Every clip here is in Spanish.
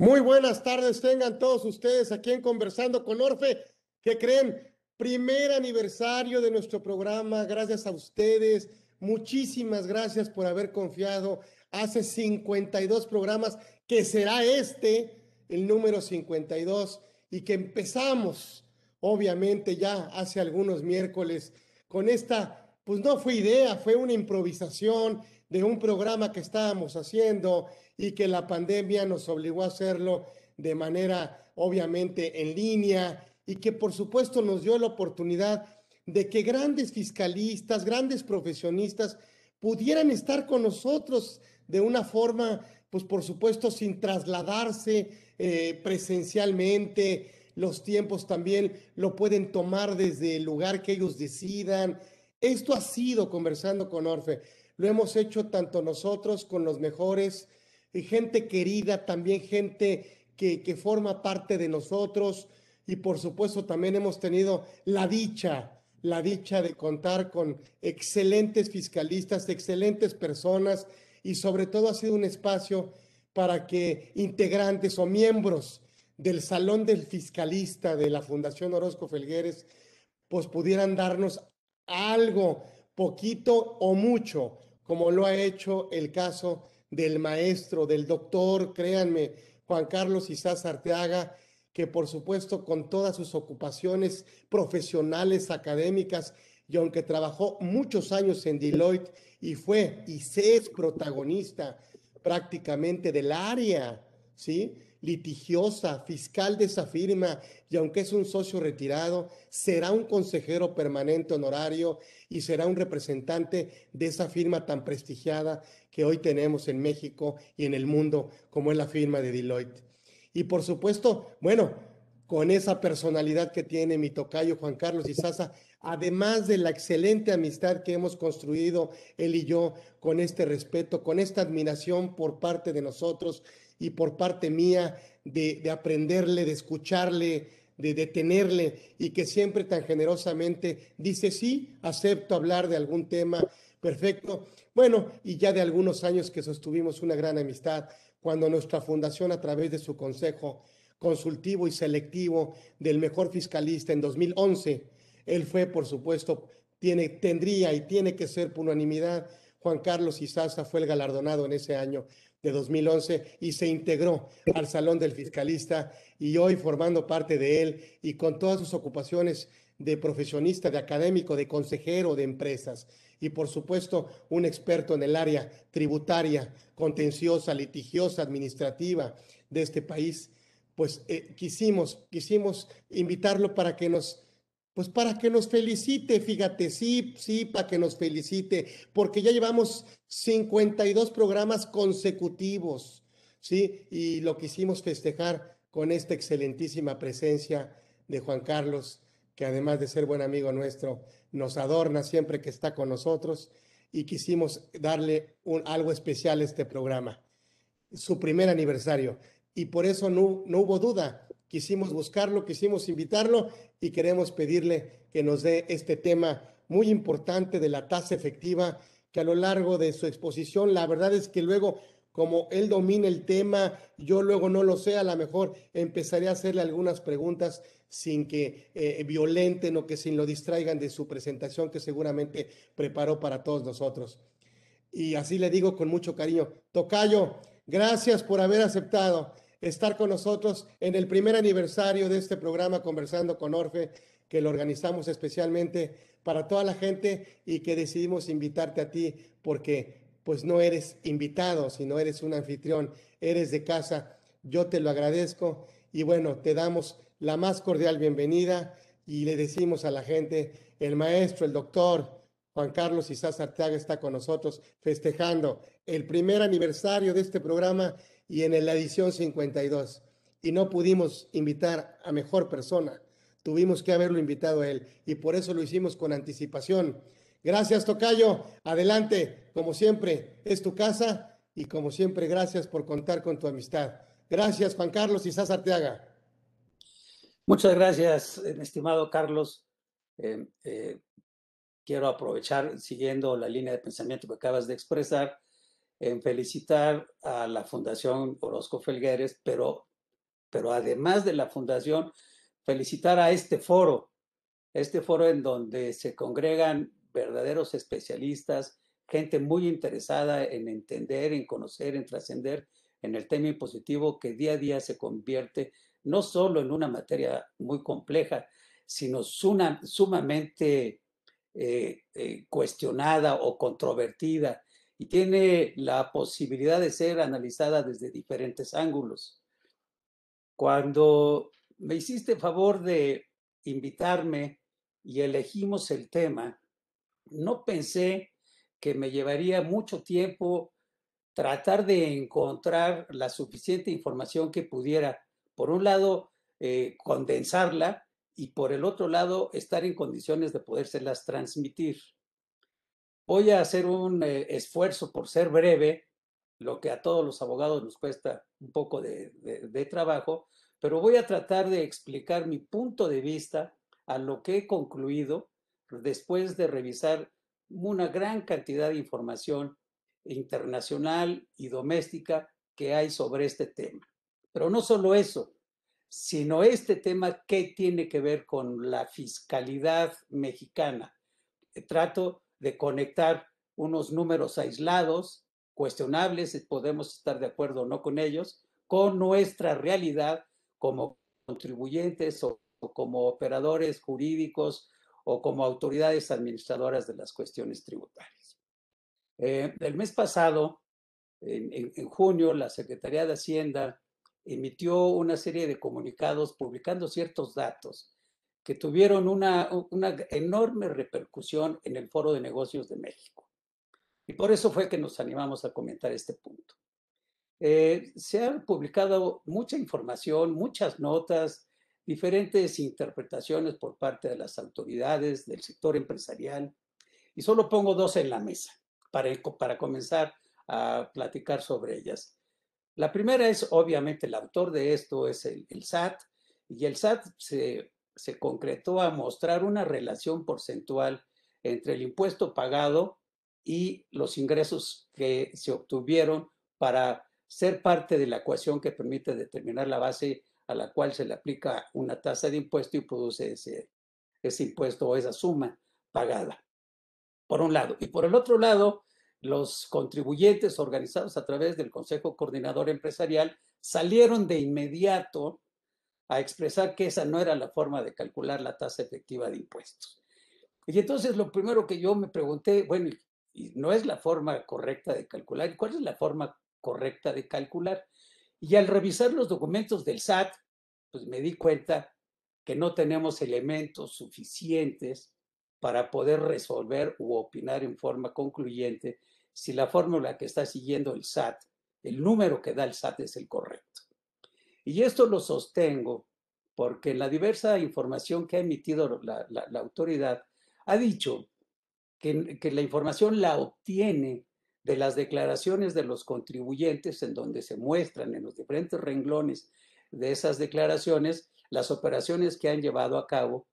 Muy buenas tardes, tengan todos ustedes aquí en Conversando con Orfe. ¿Qué creen? Primer aniversario de nuestro programa. Gracias a ustedes. Muchísimas gracias por haber confiado. Hace 52 programas, que será este, el número 52, y que empezamos, obviamente, ya hace algunos miércoles con esta, pues no fue idea, fue una improvisación de un programa que estábamos haciendo y que la pandemia nos obligó a hacerlo de manera obviamente en línea y que por supuesto nos dio la oportunidad de que grandes fiscalistas, grandes profesionistas pudieran estar con nosotros de una forma, pues por supuesto sin trasladarse eh, presencialmente. Los tiempos también lo pueden tomar desde el lugar que ellos decidan. Esto ha sido conversando con Orfe. Lo hemos hecho tanto nosotros con los mejores y gente querida, también gente que, que forma parte de nosotros. Y por supuesto también hemos tenido la dicha, la dicha de contar con excelentes fiscalistas, excelentes personas. Y sobre todo ha sido un espacio para que integrantes o miembros del Salón del Fiscalista de la Fundación Orozco Felgueres pues pudieran darnos algo, poquito o mucho, como lo ha hecho el caso del maestro, del doctor, créanme, Juan Carlos Isás Arteaga, que por supuesto con todas sus ocupaciones profesionales, académicas, y aunque trabajó muchos años en Deloitte y fue y se es protagonista prácticamente del área, ¿sí? Litigiosa, fiscal de esa firma, y aunque es un socio retirado, será un consejero permanente honorario y será un representante de esa firma tan prestigiada que hoy tenemos en México y en el mundo, como es la firma de Deloitte. Y por supuesto, bueno, con esa personalidad que tiene mi tocayo Juan Carlos Izaza, además de la excelente amistad que hemos construido él y yo, con este respeto, con esta admiración por parte de nosotros y por parte mía de, de aprenderle, de escucharle, de detenerle y que siempre tan generosamente dice, sí, acepto hablar de algún tema, perfecto. Bueno, y ya de algunos años que sostuvimos una gran amistad, cuando nuestra fundación a través de su consejo consultivo y selectivo del mejor fiscalista en 2011, él fue, por supuesto, tiene, tendría y tiene que ser por unanimidad. Juan Carlos Izaza fue el galardonado en ese año de 2011 y se integró al Salón del Fiscalista y hoy formando parte de él y con todas sus ocupaciones de profesionista, de académico, de consejero de empresas y por supuesto un experto en el área tributaria, contenciosa, litigiosa, administrativa de este país, pues eh, quisimos, quisimos invitarlo para que nos pues para que nos felicite, fíjate, sí, sí, para que nos felicite, porque ya llevamos 52 programas consecutivos, ¿sí? Y lo quisimos festejar con esta excelentísima presencia de Juan Carlos, que además de ser buen amigo nuestro, nos adorna siempre que está con nosotros y quisimos darle un, algo especial a este programa, su primer aniversario. Y por eso no, no hubo duda, quisimos buscarlo, quisimos invitarlo y queremos pedirle que nos dé este tema muy importante de la tasa efectiva, que a lo largo de su exposición, la verdad es que luego, como él domina el tema, yo luego no lo sé, a lo mejor empezaré a hacerle algunas preguntas sin que eh, violenten o que sin lo distraigan de su presentación que seguramente preparó para todos nosotros. Y así le digo con mucho cariño, Tocayo, gracias por haber aceptado estar con nosotros en el primer aniversario de este programa Conversando con Orfe, que lo organizamos especialmente para toda la gente y que decidimos invitarte a ti porque pues no eres invitado, sino eres un anfitrión, eres de casa. Yo te lo agradezco y bueno, te damos la más cordial bienvenida y le decimos a la gente, el maestro, el doctor Juan Carlos Isás Arteaga está con nosotros festejando el primer aniversario de este programa y en la edición 52. Y no pudimos invitar a mejor persona. Tuvimos que haberlo invitado a él y por eso lo hicimos con anticipación. Gracias, Tocayo. Adelante. Como siempre, es tu casa y como siempre, gracias por contar con tu amistad. Gracias, Juan Carlos y Arteaga. Muchas gracias, estimado Carlos. Eh, eh, quiero aprovechar, siguiendo la línea de pensamiento que acabas de expresar, en felicitar a la Fundación Orozco Felgueres, pero pero además de la fundación, felicitar a este foro, este foro en donde se congregan verdaderos especialistas, gente muy interesada en entender, en conocer, en trascender en el tema impositivo que día a día se convierte no solo en una materia muy compleja, sino sumamente eh, eh, cuestionada o controvertida y tiene la posibilidad de ser analizada desde diferentes ángulos. Cuando me hiciste favor de invitarme y elegimos el tema, no pensé que me llevaría mucho tiempo tratar de encontrar la suficiente información que pudiera, por un lado, eh, condensarla y por el otro lado, estar en condiciones de podérselas transmitir. Voy a hacer un eh, esfuerzo por ser breve, lo que a todos los abogados nos cuesta un poco de, de trabajo, pero voy a tratar de explicar mi punto de vista a lo que he concluido después de revisar una gran cantidad de información internacional y doméstica que hay sobre este tema. Pero no solo eso, sino este tema que tiene que ver con la fiscalidad mexicana. Trato de conectar unos números aislados, cuestionables, podemos estar de acuerdo o no con ellos, con nuestra realidad como contribuyentes o, como operadores jurídicos o como autoridades administradoras de las cuestiones tributarias. Eh, el mes pasado, en, en, junio, la Secretaría de Hacienda emitió una serie de comunicados publicando ciertos datos que tuvieron una, una enorme repercusión en el Foro de Negocios de México. Y por eso fue que nos animamos a comentar este punto. Eh, se ha publicado mucha información, muchas notas, diferentes interpretaciones por parte de las autoridades del sector empresarial, y solo pongo dos en la mesa para, para comenzar a platicar sobre ellas. La primera es, obviamente, el autor de esto es el, el SAT, y el SAT se, se concretó a mostrar una relación porcentual entre el impuesto pagado y los ingresos que se obtuvieron para ser parte de la ecuación que permite determinar la base a la cual se le aplica una tasa de impuesto y produce ese, ese impuesto o esa suma pagada, por un lado. Y por el otro lado, los contribuyentes organizados a través del Consejo Coordinador Empresarial salieron de inmediato a expresar que esa no era la forma de calcular la tasa efectiva de impuestos. Y entonces lo primero que yo me pregunté, bueno, y no es la forma correcta de calcular, ¿cuál es la forma correcta de calcular. Y al revisar los documentos del SAT, pues me di cuenta que no tenemos elementos suficientes para poder resolver u opinar en forma concluyente si la fórmula que está siguiendo el SAT, el número que da el SAT es el correcto. Y esto lo sostengo porque la diversa información que ha emitido la, autoridad ha dicho que, la información la obtiene de las declaraciones de los contribuyentes en donde se muestran en los diferentes renglones de esas declaraciones las operaciones que han llevado a cabo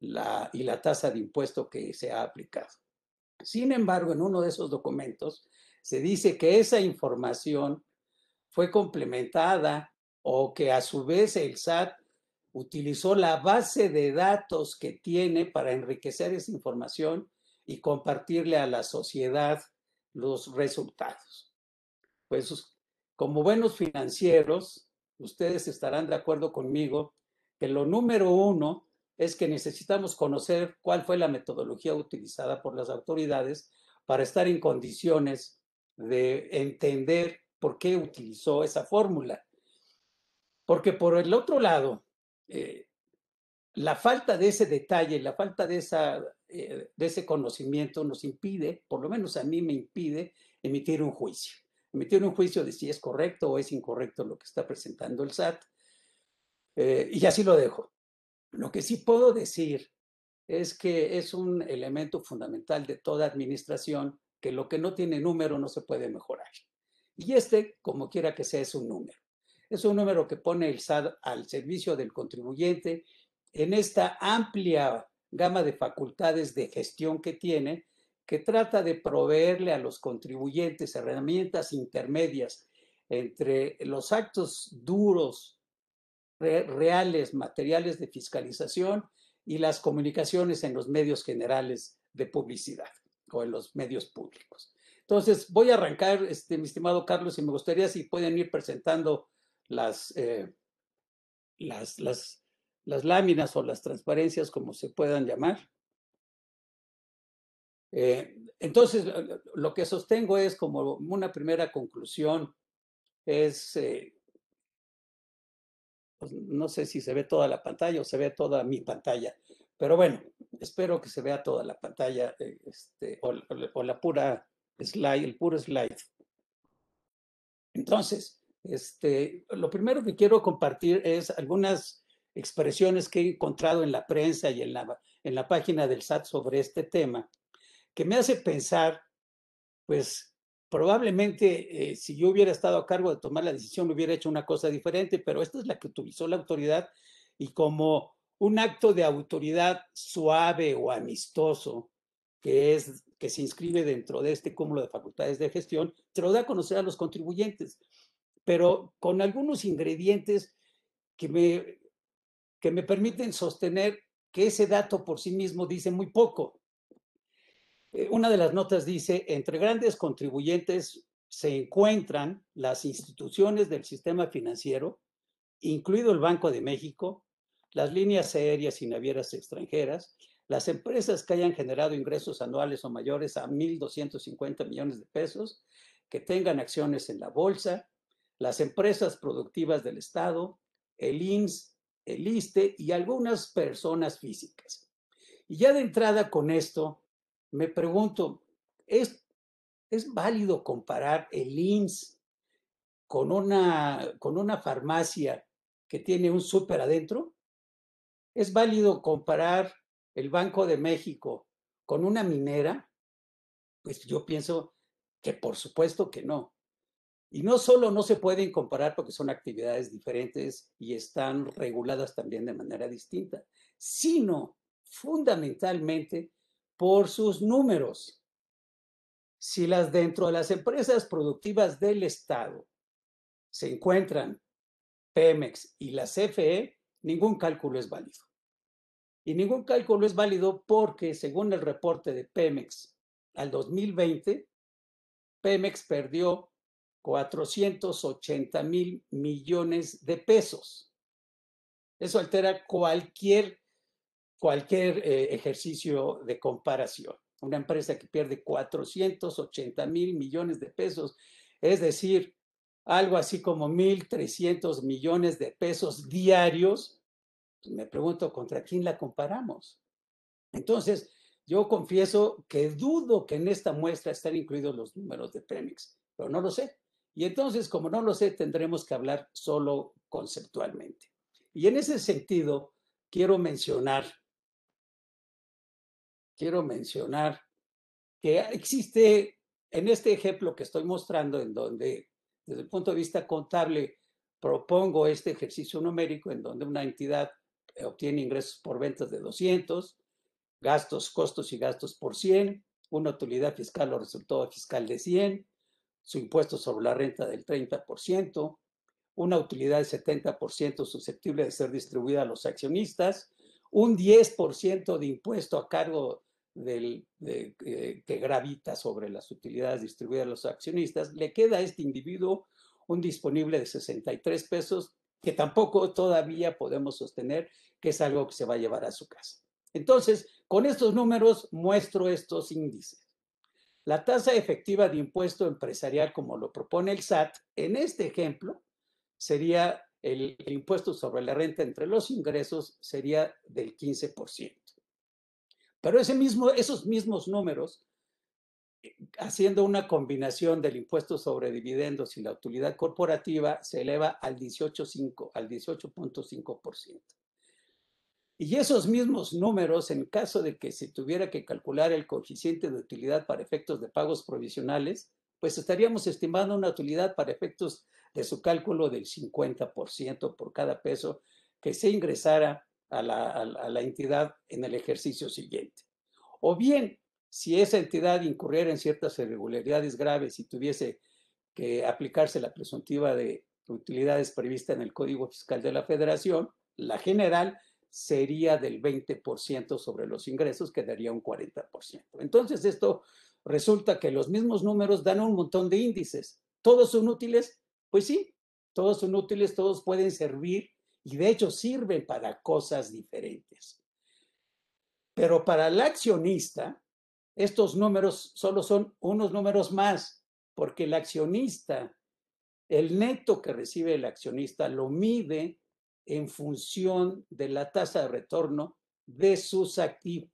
y la tasa de impuesto que se ha aplicado. Sin embargo, en uno de esos documentos se dice que esa información fue complementada o que a su vez el SAT utilizó la base de datos que tiene para enriquecer esa información y compartirle a la sociedad los resultados. Pues como buenos financieros, ustedes estarán de acuerdo conmigo que lo número uno es que necesitamos conocer cuál fue la metodología utilizada por las autoridades para estar en condiciones de entender por qué utilizó esa fórmula. Porque por el otro lado, eh, la falta de ese detalle, la falta de, esa, eh, de ese conocimiento nos impide, por lo menos a mí me impide, emitir un juicio. Emitir un juicio de si es correcto o es incorrecto lo que está presentando el SAT. Eh, y así lo dejo. Lo que sí puedo decir es que es un elemento fundamental de toda administración que lo que no tiene número no se puede mejorar. Y este, como quiera que sea, es un número. Es un número que pone el SAT al servicio del contribuyente en esta amplia gama de facultades de gestión que tiene, que trata de proveerle a los contribuyentes herramientas intermedias entre los actos duros reales materiales de fiscalización y las comunicaciones en los medios generales de publicidad o en los medios públicos. Entonces, voy a arrancar, este, mi estimado Carlos, y me gustaría si pueden ir presentando las, eh, las, las, las, láminas o las transparencias, como se puedan llamar. Eh, entonces, lo que sostengo es como una primera conclusión, es, eh, pues no sé si se ve toda la pantalla o se ve toda mi pantalla, pero bueno, espero que se vea toda la pantalla este, o, la pura slide, el puro slide. Entonces, este, lo primero que quiero compartir es algunas expresiones que he encontrado en la prensa y en la, en la página del SAT sobre este tema, que me hace pensar, pues probablemente eh, si yo hubiera estado a cargo de tomar la decisión hubiera hecho una cosa diferente, pero esta es la que utilizó la autoridad y como un acto de autoridad suave o amistoso, que es que se inscribe dentro de este cúmulo de facultades de gestión, se lo da a conocer a los contribuyentes, pero con algunos ingredientes que me, que me permiten sostener que ese dato por sí mismo dice muy poco. Eh, una de las notas dice, entre grandes contribuyentes se encuentran las instituciones del sistema financiero, incluido el Banco de México, las líneas aéreas y navieras extranjeras, las empresas que hayan generado ingresos anuales o mayores a 1.250 millones de pesos, que tengan acciones en la bolsa, las empresas productivas del Estado, el INS, el ISTE y algunas personas físicas. Y ya de entrada con esto, me pregunto, ¿es, es válido comparar el INS con una, con una farmacia que tiene un súper adentro? ¿Es válido comparar el Banco de México con una minera, pues yo pienso que por supuesto que no. Y no solo no se pueden comparar porque son actividades diferentes y están reguladas también de manera distinta, sino fundamentalmente por sus números. Si las dentro de las empresas productivas del Estado se encuentran Pemex y la CFE, ningún cálculo es válido. Y ningún cálculo es válido porque, según el reporte de Pemex al 2020, Pemex perdió 480 mil millones de pesos. Eso altera cualquier, cualquier eh, ejercicio de comparación. Una empresa que pierde 480 mil millones de pesos, es decir, algo así como 1.300 millones de pesos diarios, me pregunto contra quién la comparamos. Entonces, yo confieso que dudo que en esta muestra estén incluidos los números de Premix, pero no lo sé. Y entonces, como no lo sé, tendremos que hablar solo conceptualmente. Y en ese sentido, quiero mencionar, quiero mencionar que existe en este ejemplo que estoy mostrando, en donde desde el punto de vista contable propongo este ejercicio numérico, en donde una entidad obtiene ingresos por ventas de 200, gastos, costos y gastos por 100, una utilidad fiscal o resultado fiscal de 100, su impuesto sobre la renta del 30%, una utilidad del 70% susceptible de ser distribuida a los accionistas, un 10% de impuesto a cargo del, de, eh, que gravita sobre las utilidades distribuidas a los accionistas, le queda a este individuo un disponible de 63 pesos que tampoco todavía podemos sostener que es algo que se va a llevar a su casa. Entonces, con estos números muestro estos índices. La tasa efectiva de impuesto empresarial, como lo propone el SAT, en este ejemplo, sería el, impuesto sobre la renta entre los ingresos sería del 15%. Pero ese mismo, esos mismos números haciendo una combinación del impuesto sobre dividendos y la utilidad corporativa, se eleva al 18.5, al 18.5%. Y esos mismos números, en caso de que se tuviera que calcular el coeficiente de utilidad para efectos de pagos provisionales, pues estaríamos estimando una utilidad para efectos de su cálculo del 50% por cada peso que se ingresara a la, entidad en el ejercicio siguiente. O bien, si esa entidad incurriera en ciertas irregularidades graves y tuviese que aplicarse la presuntiva de utilidades prevista en el Código Fiscal de la Federación, la general sería del 20% sobre los ingresos, que daría un 40%. Entonces, esto resulta que los mismos números dan un montón de índices. ¿Todos son útiles? Pues sí, todos son útiles, todos pueden servir y de hecho sirven para cosas diferentes. Pero para el accionista, estos números solo son unos números más, porque el accionista, el neto que recibe el accionista lo mide en función de la tasa de retorno de sus activos,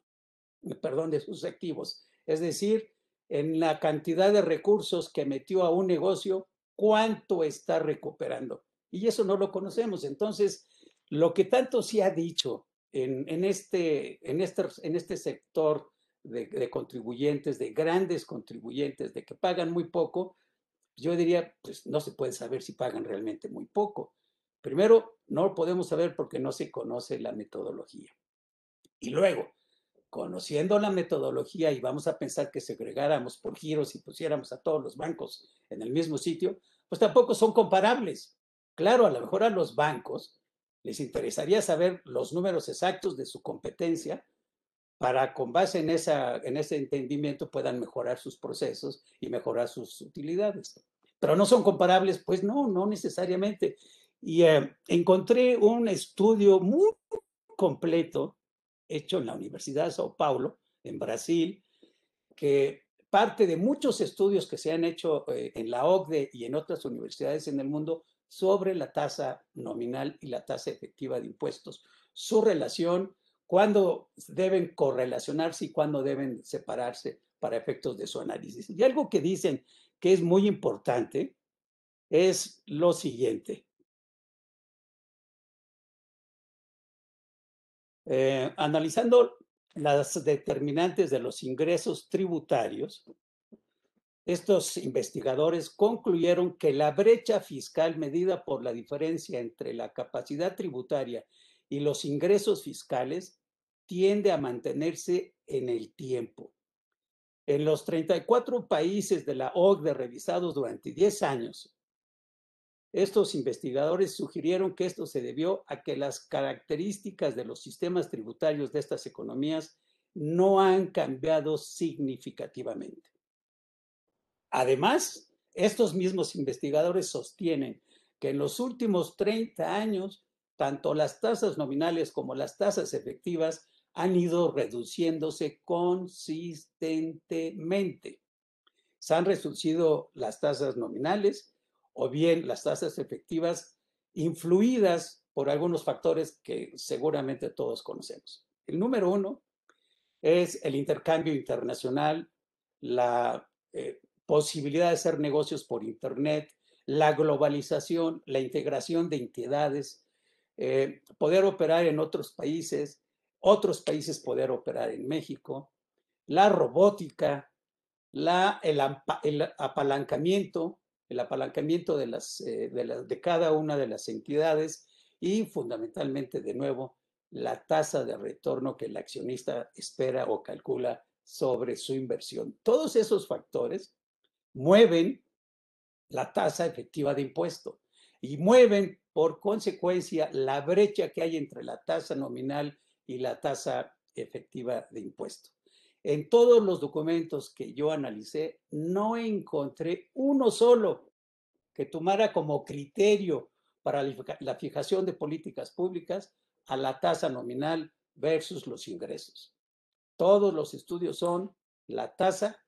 perdón, de sus activos. Es decir, en la cantidad de recursos que metió a un negocio, cuánto está recuperando. Y eso no lo conocemos. Entonces, lo que tanto se ha dicho en, este, en, este, en este sector de, de, contribuyentes, de grandes contribuyentes, de que pagan muy poco, yo diría, pues no se puede saber si pagan realmente muy poco. Primero, no lo podemos saber porque no se conoce la metodología. Y luego, conociendo la metodología y vamos a pensar que segregáramos por giros y pusiéramos a todos los bancos en el mismo sitio, pues tampoco son comparables. Claro, a lo mejor a los bancos les interesaría saber los números exactos de su competencia para con base en, esa, en ese entendimiento puedan mejorar sus procesos y mejorar sus utilidades. Pero no son comparables, pues no, no necesariamente. Y eh, encontré un estudio muy completo hecho en la Universidad de Sao Paulo, en Brasil, que parte de muchos estudios que se han hecho eh, en la OCDE y en otras universidades en el mundo sobre la tasa nominal y la tasa efectiva de impuestos, su relación, cuándo deben correlacionarse y cuándo deben separarse para efectos de su análisis. Y algo que dicen que es muy importante es lo siguiente. Eh, analizando las determinantes de los ingresos tributarios, estos investigadores concluyeron que la brecha fiscal medida por la diferencia entre la capacidad tributaria y los ingresos fiscales tiende a mantenerse en el tiempo. En los 34 países de la OCDE revisados durante 10 años, estos investigadores sugirieron que esto se debió a que las características de los sistemas tributarios de estas economías no han cambiado significativamente. Además, estos mismos investigadores sostienen que en los últimos 30 años, tanto las tasas nominales como las tasas efectivas han ido reduciéndose consistentemente. Se han reducido las tasas nominales o bien las tasas efectivas influidas por algunos factores que seguramente todos conocemos. El número uno es el intercambio internacional, la eh, posibilidad de hacer negocios por Internet, la globalización, la integración de entidades, eh, poder operar en otros países, otros países poder operar en México, la robótica, la, el, el apalancamiento el apalancamiento de, las, eh, de, de cada una de las entidades y fundamentalmente, de nuevo, la tasa de retorno que el accionista espera o calcula sobre su inversión. Todos esos factores mueven la tasa efectiva de impuesto y mueven por consecuencia la brecha que hay entre la tasa nominal y la tasa efectiva de impuesto. En todos los documentos que yo analicé, no encontré uno solo que tomara como criterio para la fijación de políticas públicas a la tasa nominal versus los ingresos. Todos los estudios son la tasa,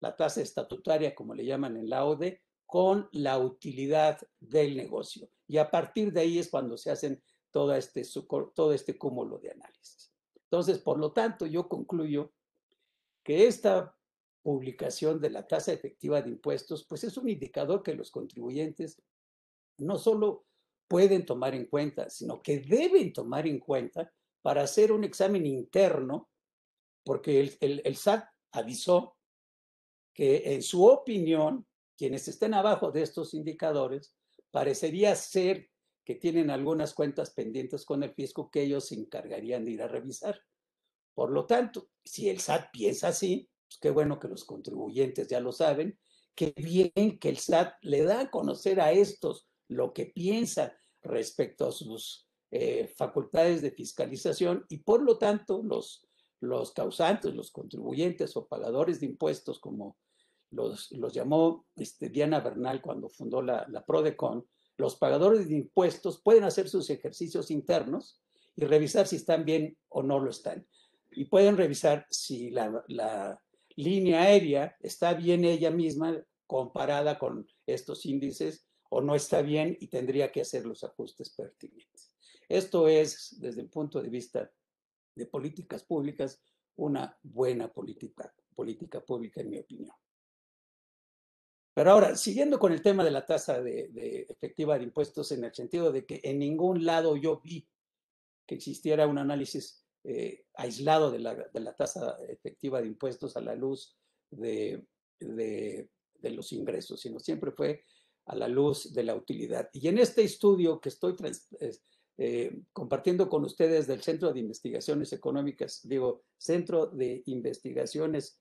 la tasa estatutaria, como le llaman en la ODE, con la utilidad del negocio. Y a partir de ahí es cuando se hacen todo este, todo este cúmulo de análisis. Entonces, por lo tanto, yo concluyo que esta publicación de la tasa efectiva de impuestos, pues es un indicador que los contribuyentes no solo pueden tomar en cuenta, sino que deben tomar en cuenta para hacer un examen interno, porque el, el, el avisó que en su opinión, quienes estén abajo de estos indicadores, parecería ser que tienen algunas cuentas pendientes con el fisco que ellos se encargarían de ir a revisar. Por lo tanto, si el SAT piensa así, pues qué bueno que los contribuyentes ya lo saben, qué bien que el SAT le da a conocer a estos lo que piensa respecto a sus eh, facultades de fiscalización y por lo tanto los, los causantes, los contribuyentes o pagadores de impuestos, como los, los llamó este, Diana Bernal cuando fundó la, la PRODECON, los pagadores de impuestos pueden hacer sus ejercicios internos y revisar si están bien o no lo están. Y pueden revisar si la, línea aérea está bien ella misma comparada con estos índices o no está bien y tendría que hacer los ajustes pertinentes. Esto es, desde el punto de vista de políticas públicas, una buena política, política pública, en mi opinión. Pero ahora, siguiendo con el tema de la tasa de, efectiva de impuestos, en el sentido de que en ningún lado yo vi que existiera un análisis eh, aislado de la, de la, tasa efectiva de impuestos a la luz de, de, los ingresos, sino siempre fue a la luz de la utilidad. Y en este estudio que estoy eh, compartiendo con ustedes del Centro de Investigaciones Económicas, digo, Centro de Investigaciones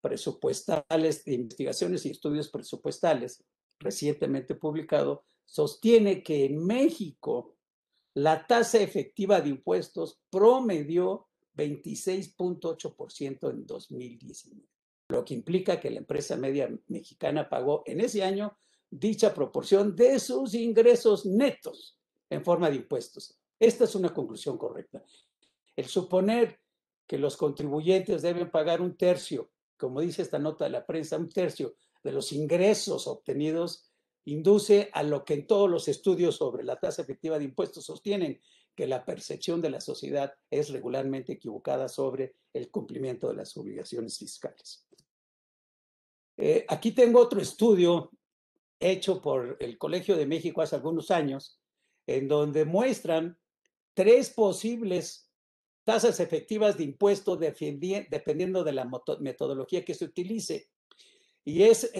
Presupuestales, de Investigaciones y Estudios Presupuestales, recientemente publicado, sostiene que en México la tasa efectiva de impuestos promedió 26.8% en 2019, lo que implica que la empresa media mexicana pagó en ese año dicha proporción de sus ingresos netos en forma de impuestos. Esta es una conclusión correcta. El suponer que los contribuyentes deben pagar un tercio, como dice esta nota de la prensa, un tercio de los ingresos obtenidos, induce a lo que en todos los estudios sobre la tasa efectiva de impuestos sostienen, que la percepción de la sociedad es regularmente equivocada sobre el cumplimiento de las obligaciones fiscales. Eh, aquí tengo otro estudio hecho por el Colegio de México hace algunos años, en donde muestran tres posibles tasas efectivas de impuestos dependiendo de la metodología que se utilice. Y es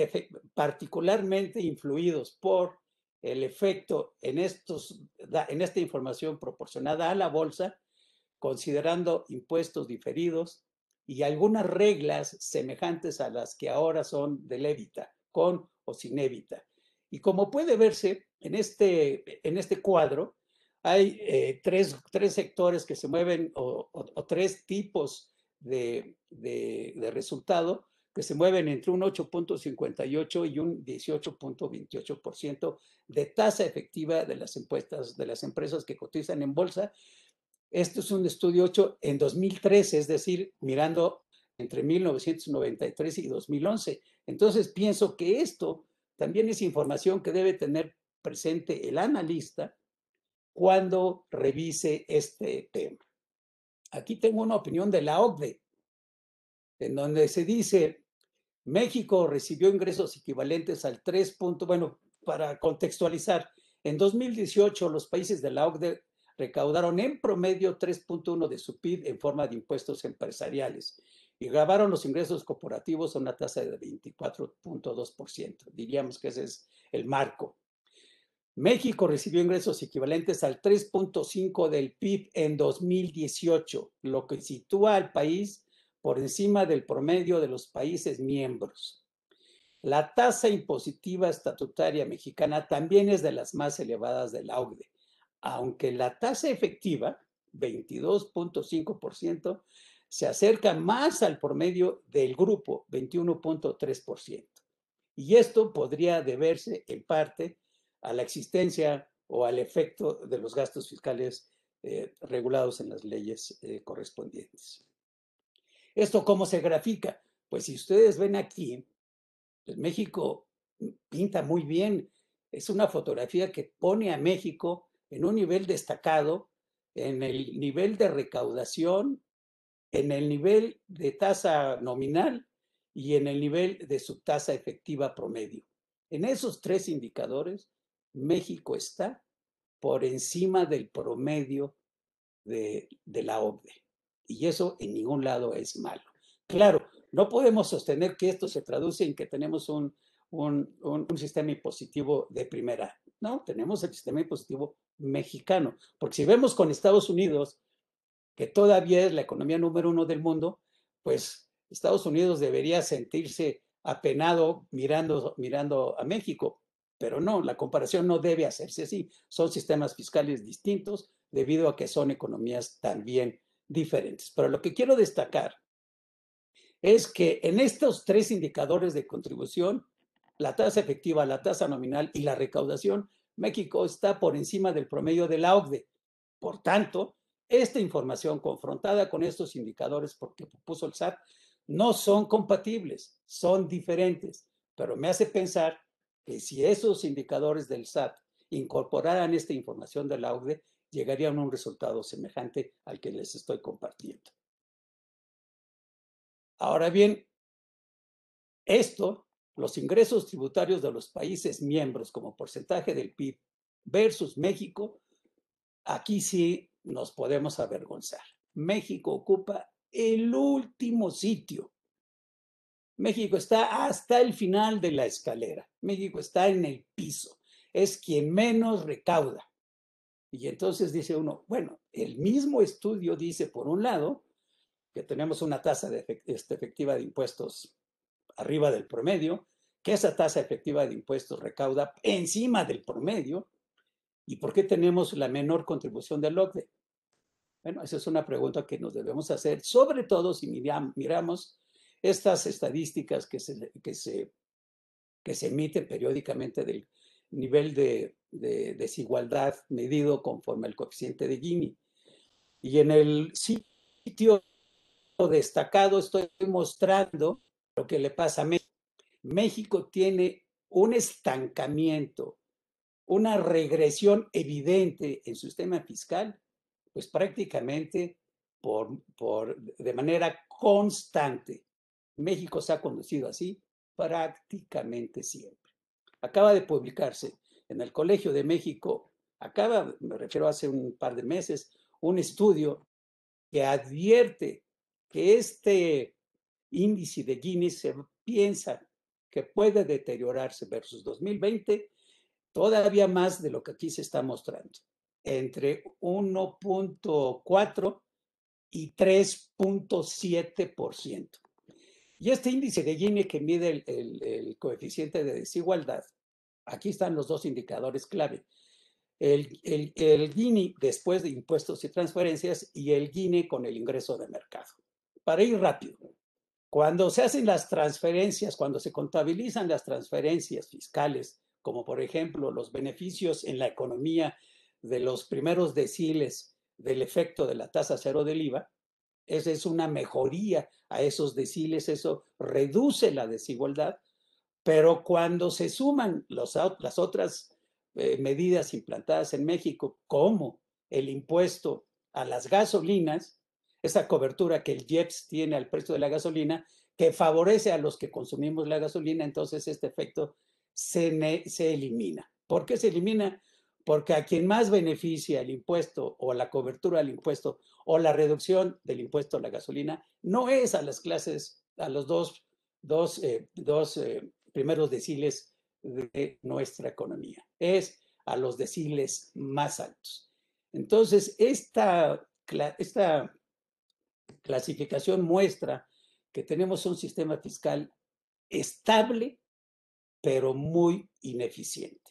particularmente influidos por el efecto en, estos, en esta información proporcionada a la bolsa, considerando impuestos diferidos y algunas reglas semejantes a las que ahora son de levita, con o sin évita. Y como puede verse en este, en este cuadro, hay eh, tres, tres, sectores que se mueven o, tres tipos de, de, resultado que se mueven entre un 8.58 y un 18.28% de tasa efectiva de las impuestas de las empresas que cotizan en bolsa. Esto es un estudio hecho en 2013, es decir, mirando entre 1993 y 2011. Entonces pienso que esto también es información que debe tener presente el analista cuando revise este tema. Aquí tengo una opinión de la OCDE, en donde se dice, México recibió ingresos equivalentes al 3. bueno, para contextualizar, en 2018 los países de la OCDE recaudaron en promedio 3.1 de su PIB en forma de impuestos empresariales y grabaron los ingresos corporativos a una tasa de 24.2%. Diríamos que ese es el marco. México recibió ingresos equivalentes al 3.5 del PIB en 2018, lo que sitúa al país por encima del promedio de los países miembros. La tasa impositiva estatutaria mexicana también es de las más elevadas de la OCDE, aunque la tasa efectiva, 22.5%, se acerca más al promedio del grupo, 21.3%. Y esto podría deberse en parte a la existencia o al efecto de los gastos fiscales eh, regulados en las leyes eh, correspondientes. ¿Esto cómo se grafica? Pues si ustedes ven aquí, México pinta muy bien. Es una fotografía que pone a México en un nivel destacado en el nivel de recaudación en el nivel de tasa nominal y en el nivel de su tasa efectiva promedio. En esos tres indicadores, México está por encima del promedio de, de, la OCDE. Y eso en ningún lado es malo. Claro, no podemos sostener que esto se traduce en que tenemos un, un, un, un sistema impositivo de primera. No, tenemos el sistema impositivo mexicano. Porque si vemos con Estados Unidos, que todavía es la economía número uno del mundo, pues Estados Unidos debería sentirse apenado mirando, mirando a México. Pero no, la comparación no debe hacerse así. Son sistemas fiscales distintos debido a que son economías también diferentes. Pero lo que quiero destacar es que en estos tres indicadores de contribución, la tasa efectiva, la tasa nominal y la recaudación, México está por encima del promedio de la OCDE. Por tanto, esta información confrontada con estos indicadores, porque puso el SAT, no son compatibles, son diferentes, pero me hace pensar que si esos indicadores del SAT incorporaran esta información de la OCDE, llegarían a un resultado semejante al que les estoy compartiendo. Ahora bien, esto, los ingresos tributarios de los países miembros como porcentaje del PIB versus México, aquí sí nos podemos avergonzar. México ocupa el último sitio. México está hasta el final de la escalera. México está en el piso. Es quien menos recauda. Y entonces dice uno, bueno, el mismo estudio dice, por un lado, que tenemos una tasa de este, efectiva de impuestos arriba del promedio, que esa tasa efectiva de impuestos recauda encima del promedio, ¿y por qué tenemos la menor contribución del OCDE? Bueno, esa es una pregunta que nos debemos hacer, sobre todo si miramos estas estadísticas que se, que se, que se emiten periódicamente del nivel de, desigualdad medido conforme al coeficiente de Gini. Y en el sitio destacado estoy mostrando lo que le pasa a México. México tiene un estancamiento, una regresión evidente en su sistema fiscal pues prácticamente por, por, de manera constante. México se ha conducido así prácticamente siempre. Acaba de publicarse en el Colegio de México, acaba, me refiero hace un par de meses, un estudio que advierte que este índice de Gini se piensa que puede deteriorarse versus 2020 todavía más de lo que aquí se está mostrando entre 1.4 y 3.7%. Y este índice de Gini que mide el, coeficiente de desigualdad, aquí están los dos indicadores clave. El, el, el, Gini después de impuestos y transferencias y el Gini con el ingreso de mercado. Para ir rápido, cuando se hacen las transferencias, cuando se contabilizan las transferencias fiscales, como por ejemplo los beneficios en la economía de los primeros deciles del efecto de la tasa cero del IVA, esa es una mejoría a esos deciles, eso reduce la desigualdad, pero cuando se suman las otras eh, medidas implantadas en México, como el impuesto a las gasolinas, esa cobertura que el IEPS tiene al precio de la gasolina, que favorece a los que consumimos la gasolina, entonces este efecto se elimina. ¿Por qué se elimina? Porque a quien más beneficia el impuesto o la cobertura del impuesto o la reducción del impuesto a la gasolina no es a las clases, a los dos, dos, eh, dos eh, primeros deciles de nuestra economía, es a los deciles más altos. Entonces, esta, esta clasificación muestra que tenemos un sistema fiscal estable, pero muy ineficiente.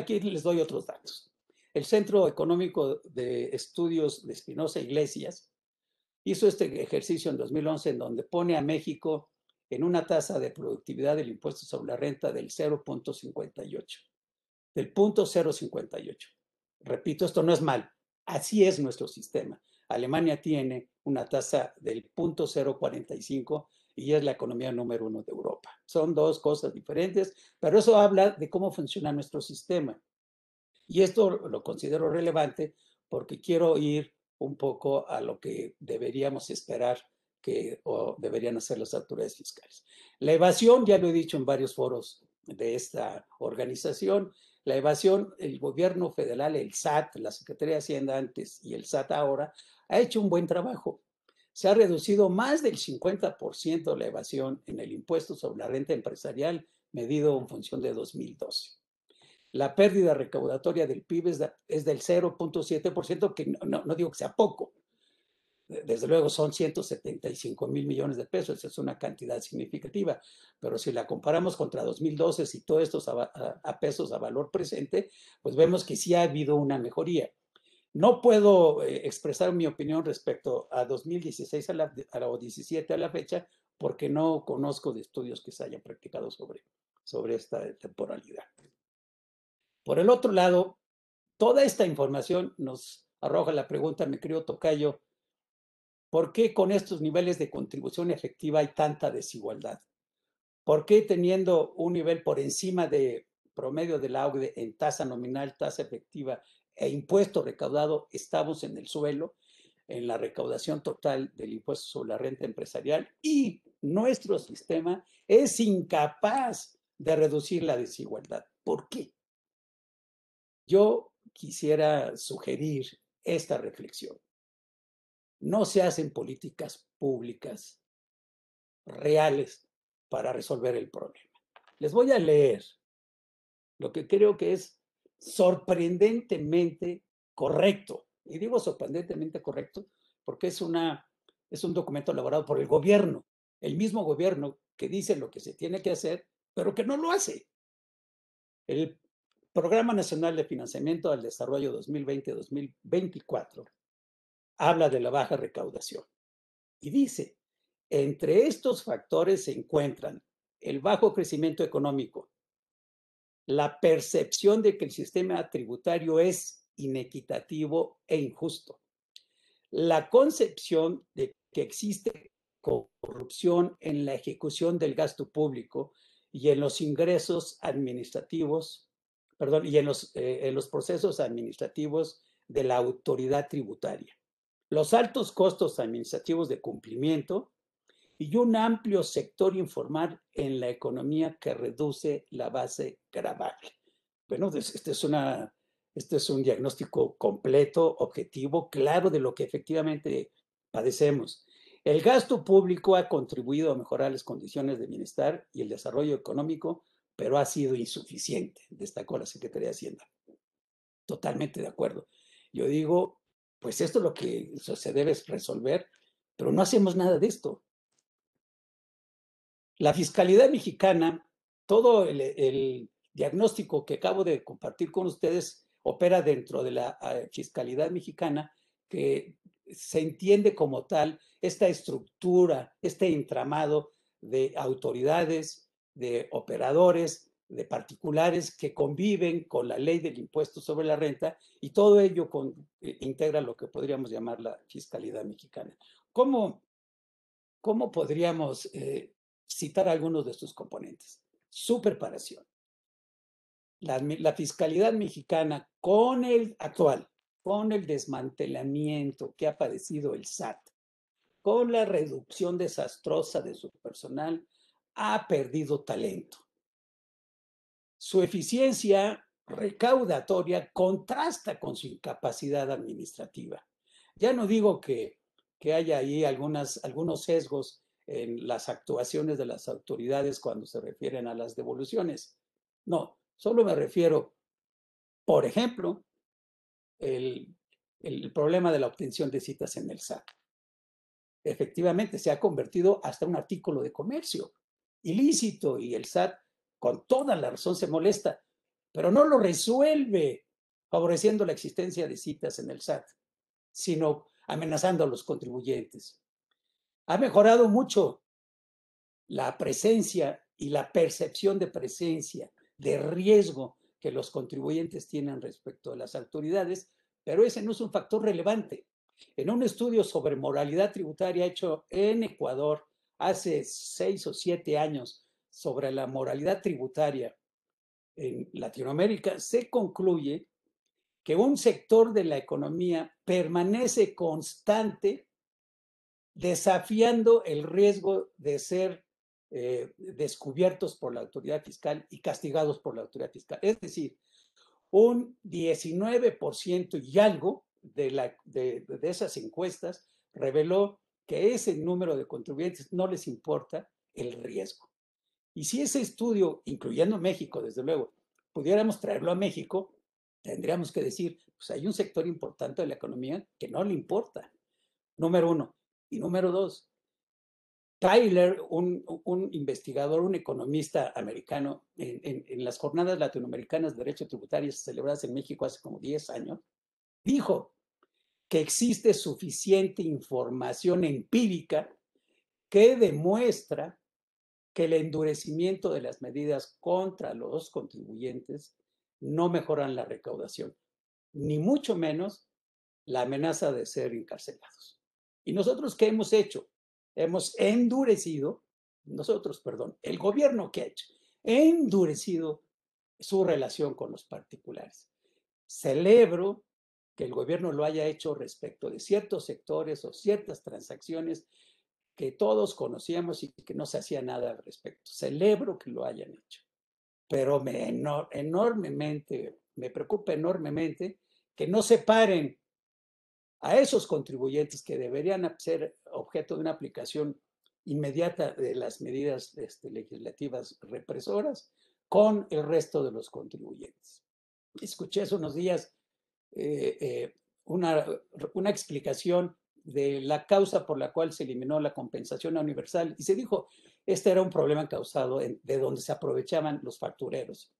Aquí les doy otros datos. El Centro Económico de Estudios de Espinosa Iglesias hizo este ejercicio en 2011 en donde pone a México en una tasa de productividad del impuesto sobre la renta del 0.58, del punto 0.58. Repito, esto no es mal, así es nuestro sistema. Alemania tiene una tasa del punto 0.45 y es la economía número uno de Europa. Son dos cosas diferentes, pero eso habla de cómo funciona nuestro sistema. Y esto lo considero relevante porque quiero ir un poco a lo que deberíamos esperar que o deberían hacer las autoridades fiscales. La evasión, ya lo he dicho en varios foros de esta organización, la evasión, el gobierno federal, el SAT, la Secretaría de Hacienda antes y el SAT ahora, ha hecho un buen trabajo se ha reducido más del 50% la evasión en el impuesto sobre la renta empresarial medido en función de 2012. La pérdida recaudatoria del PIB es, del 0.7%, que no, digo que sea poco, desde luego son 175 mil millones de pesos, es una cantidad significativa, pero si la comparamos contra 2012 y todo esto a, pesos a valor presente, pues vemos que sí ha habido una mejoría. No puedo eh, expresar mi opinión respecto a 2016 a la, o 17 a la fecha, porque no conozco de estudios que se hayan practicado sobre, sobre esta temporalidad. Por el otro lado, toda esta información nos arroja la pregunta, me creo Tocayo, ¿Por qué con estos niveles de contribución efectiva hay tanta desigualdad? ¿Por qué teniendo un nivel por encima de promedio del AUDE en tasa nominal, tasa efectiva e impuesto recaudado estamos en el suelo en la recaudación total del impuesto sobre la renta empresarial y nuestro sistema es incapaz de reducir la desigualdad? ¿Por qué? Yo quisiera sugerir esta reflexión no se hacen políticas públicas reales para resolver el problema. Les voy a leer lo que creo que es sorprendentemente correcto. Y digo sorprendentemente correcto porque es, una, es un documento elaborado por el gobierno, el mismo gobierno que dice lo que se tiene que hacer, pero que no lo hace. El Programa Nacional de Financiamiento al Desarrollo 2020-2024 habla de la baja recaudación. Y dice, entre estos factores se encuentran el bajo crecimiento económico, la percepción de que el sistema tributario es inequitativo e injusto, la concepción de que existe corrupción en la ejecución del gasto público y en los ingresos administrativos, perdón, y en los, eh, en los procesos administrativos de la autoridad tributaria. Los altos costos administrativos de cumplimiento y un amplio sector informal en la economía que reduce la base gravable. Bueno, este es, una, este es un diagnóstico completo, objetivo, claro de lo que efectivamente padecemos. El gasto público ha contribuido a mejorar las condiciones de bienestar y el desarrollo económico, pero ha sido insuficiente, destacó la Secretaría de Hacienda. Totalmente de acuerdo. Yo digo, pues esto es lo que se debe resolver, pero no hacemos nada de esto. La fiscalidad mexicana, todo el, diagnóstico que acabo de compartir con ustedes opera dentro de la ah, fiscalidad mexicana, que se entiende como tal esta estructura, este entramado de autoridades, de operadores, de particulares que conviven con la ley del impuesto sobre la renta y todo ello eh, integra lo que podríamos llamar la fiscalidad mexicana. ¿Cómo, cómo podríamos eh, citar algunos de estos componentes? Su preparación. La, fiscalidad mexicana con el actual, con el desmantelamiento que ha padecido el SAT, con la reducción desastrosa de su personal, ha perdido talento su eficiencia recaudatoria contrasta con su incapacidad administrativa. Ya no digo que, que haya ahí algunos sesgos en las actuaciones de las autoridades cuando se refieren a las devoluciones. No, solo me refiero, por ejemplo, el, el problema de la obtención de citas en el SAT. Efectivamente, se ha convertido hasta un artículo de comercio ilícito y el SAT con toda la razón se molesta, pero no lo resuelve favoreciendo la existencia de citas en el SAT, sino amenazando a los contribuyentes. Ha mejorado mucho la presencia y la percepción de presencia, de riesgo que los contribuyentes tienen respecto a las autoridades, pero ese no es un factor relevante. En un estudio sobre moralidad tributaria hecho en Ecuador hace seis o siete años sobre la moralidad tributaria en Latinoamérica, se concluye que un sector de la economía permanece constante desafiando el riesgo de ser eh, descubiertos por la autoridad fiscal y castigados por la autoridad fiscal. Es decir, un 19% y algo de, la, de esas encuestas reveló que ese número de contribuyentes no les importa el riesgo. Y si ese estudio, incluyendo México, desde luego, pudiéramos traerlo a México, tendríamos que decir, pues hay un sector importante de la economía que no le importa. número uno. Y número dos, Tyler, un, investigador, un economista americano, en, en, las jornadas latinoamericanas de derecho tributario celebradas en México hace como 10 años, dijo que existe suficiente información empírica que demuestra que el endurecimiento de las medidas contra los contribuyentes no mejoran la recaudación, ni mucho menos la amenaza de ser encarcelados. ¿Y nosotros qué hemos hecho? Hemos endurecido, nosotros, perdón, el gobierno que ha hecho, endurecido su relación con los particulares. Celebro que el gobierno lo haya hecho respecto de ciertos sectores o ciertas transacciones que todos conocíamos y que no se hacía nada al respecto. Celebro que lo hayan hecho, pero me enormemente, me preocupa enormemente que no separen a esos contribuyentes que deberían ser objeto de una aplicación inmediata de las medidas este, legislativas represoras con el resto de los contribuyentes. Escuché hace unos días eh, eh, una, una explicación de la causa por la cual se eliminó la compensación universal y se dijo, este era un problema causado de donde se aprovechaban los factureros.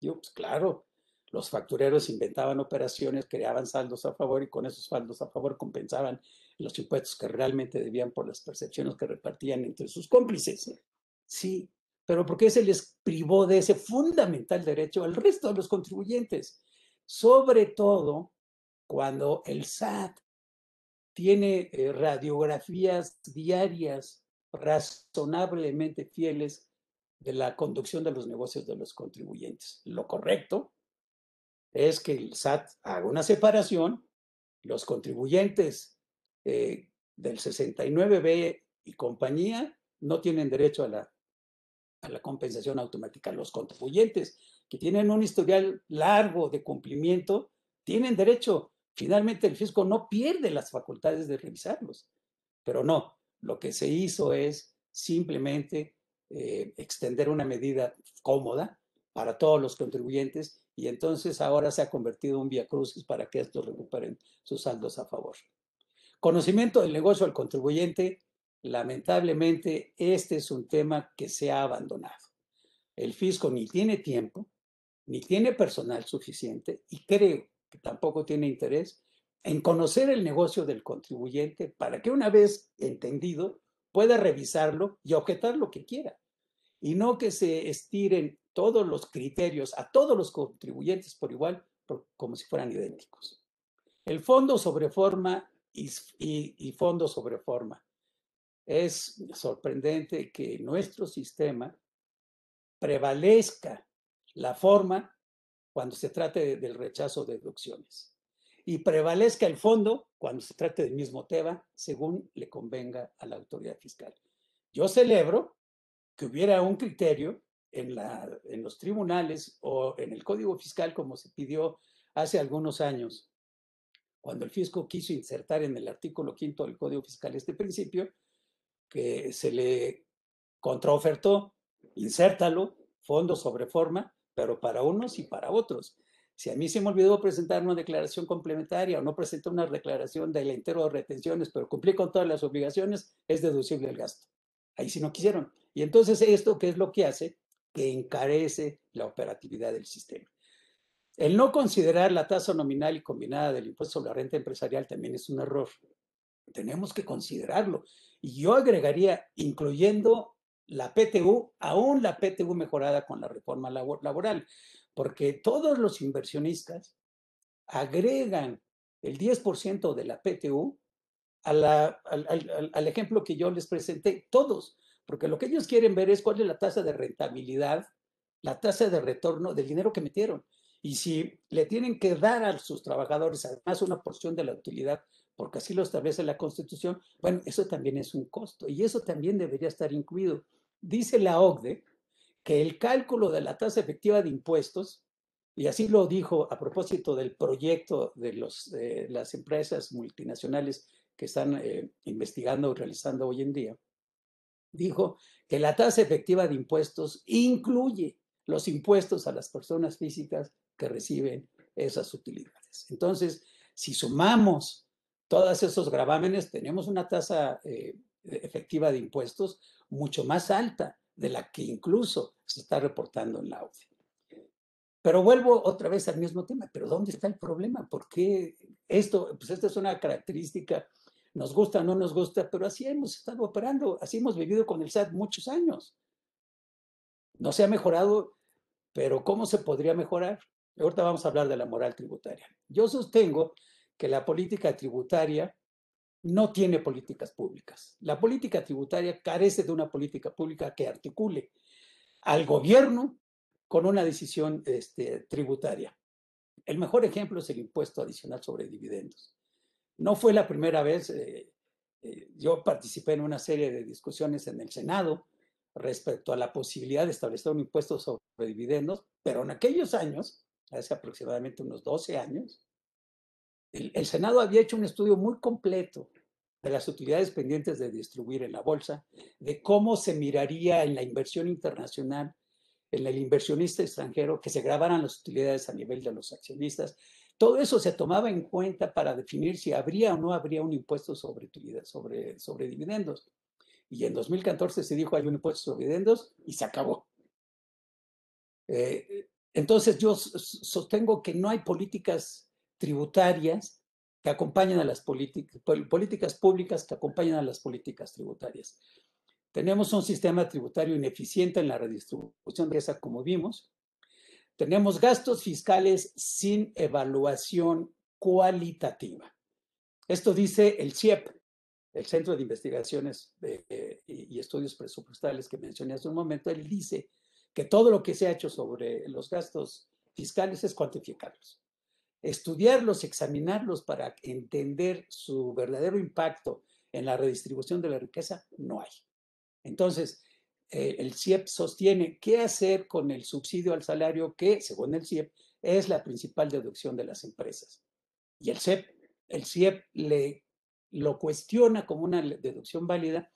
Yo, pues claro, los factureros inventaban operaciones, creaban saldos a favor y con esos saldos a favor compensaban los impuestos que realmente debían por las percepciones que repartían entre sus cómplices. Sí, pero ¿por qué se les privó de ese fundamental derecho al resto de los contribuyentes? sobre todo cuando el SAT tiene eh, radiografías diarias razonablemente fieles de la conducción de los negocios de los contribuyentes. Lo correcto es que el SAT haga una separación, los contribuyentes eh, del 69B y compañía no tienen derecho a la, a la compensación automática. Los contribuyentes que tienen un historial largo de cumplimiento, tienen derecho. Finalmente el fisco no pierde las facultades de revisarlos, pero no, lo que se hizo es simplemente eh, extender una medida cómoda para todos los contribuyentes y entonces ahora se ha convertido en un vía crucis para que estos recuperen sus saldos a favor. Conocimiento del negocio al contribuyente, lamentablemente este es un tema que se ha abandonado. El fisco ni tiene tiempo, ni tiene personal suficiente y creo que tampoco tiene interés en conocer el negocio del contribuyente para que una vez entendido pueda revisarlo y objetar lo que quiera. Y no que se estiren todos los criterios a todos los contribuyentes por igual, como si fueran idénticos. El fondo sobre forma y, y fondo sobre forma. Es sorprendente que nuestro sistema prevalezca la forma cuando se trate del rechazo de deducciones y prevalezca el fondo cuando se trate del mismo tema, según le convenga a la autoridad fiscal. Yo celebro que hubiera un criterio en, la, en los tribunales o en el Código Fiscal, como se pidió hace algunos años, cuando el fisco quiso insertar en el artículo quinto del Código Fiscal este principio, que se le contraofertó, insértalo, fondo sobre forma, pero para unos y para otros. Si a mí se me olvidó presentar una declaración complementaria o no presenté una declaración del entero de retenciones, pero cumplí con todas las obligaciones, es deducible el gasto. Ahí sí no quisieron. Y entonces esto, ¿qué es lo que hace? Que encarece la operatividad del sistema. El no considerar la tasa nominal y combinada del impuesto sobre la renta empresarial también es un error. Tenemos que considerarlo. Y yo agregaría, incluyendo la PTU, aún la PTU mejorada con la reforma laboral, porque todos los inversionistas agregan el 10% de la PTU al, al, ejemplo que yo les presenté, todos, porque lo que ellos quieren ver es cuál es la tasa de rentabilidad, la tasa de retorno del dinero que metieron. Y si le tienen que dar a sus trabajadores además una porción de la utilidad, porque así lo establece la Constitución, bueno, eso también es un costo y eso también debería estar incluido. Dice la OCDE que el cálculo de la tasa efectiva de impuestos, y así lo dijo a propósito del proyecto de los, las empresas multinacionales que están eh, investigando y realizando hoy en día, dijo que la tasa efectiva de impuestos incluye los impuestos a las personas físicas que reciben esas utilidades. Entonces, si sumamos todos esos gravámenes, tenemos una tasa eh, efectiva de impuestos mucho más alta de la que incluso se está reportando en la OCDE. Pero vuelvo otra vez al mismo tema, pero ¿dónde está el problema? ¿Por qué esto? Pues esta es una característica, nos gusta no nos gusta, pero así hemos estado operando, así hemos vivido con el SAT muchos años. No se ha mejorado, pero ¿cómo se podría mejorar? Ahorita vamos a hablar de la moral tributaria. Yo sostengo que la política tributaria no tiene políticas públicas. La política tributaria carece de una política pública que articule al gobierno con una decisión este, tributaria. El mejor ejemplo es el impuesto adicional sobre dividendos. No fue la primera vez, eh, eh, yo participé en una serie de discusiones en el Senado respecto a la posibilidad de establecer un impuesto sobre dividendos, pero en aquellos años, hace aproximadamente unos 12 años, el, el Senado había hecho un estudio muy completo de las utilidades pendientes de distribuir en la bolsa, de cómo se miraría en la inversión internacional en el inversionista extranjero, que se grabaran las utilidades a nivel de los accionistas. Todo eso se tomaba en cuenta para definir si habría o no habría un impuesto sobre, dividendos. Y en 2014 se dijo hay un impuesto sobre dividendos y se acabó. Eh, entonces yo sostengo que no hay políticas tributarias que acompañen a las políticas públicas que acompañan a las políticas tributarias. Tenemos un sistema tributario ineficiente en la redistribución de esa, como vimos. Tenemos gastos fiscales sin evaluación cualitativa. Esto dice el CIEP, el Centro de Investigaciones y Estudios Presupuestales que mencioné hace un momento. Él dice que todo lo que se ha hecho sobre los gastos fiscales es cuantificarlos. Estudiarlos, examinarlos para entender su verdadero impacto en la redistribución de la riqueza, no hay. Entonces, eh, el CIEP sostiene qué hacer con el subsidio al salario que, según el CIEP, es la principal deducción de las empresas. Y el CIEP, el CIEP le, lo cuestiona como una deducción válida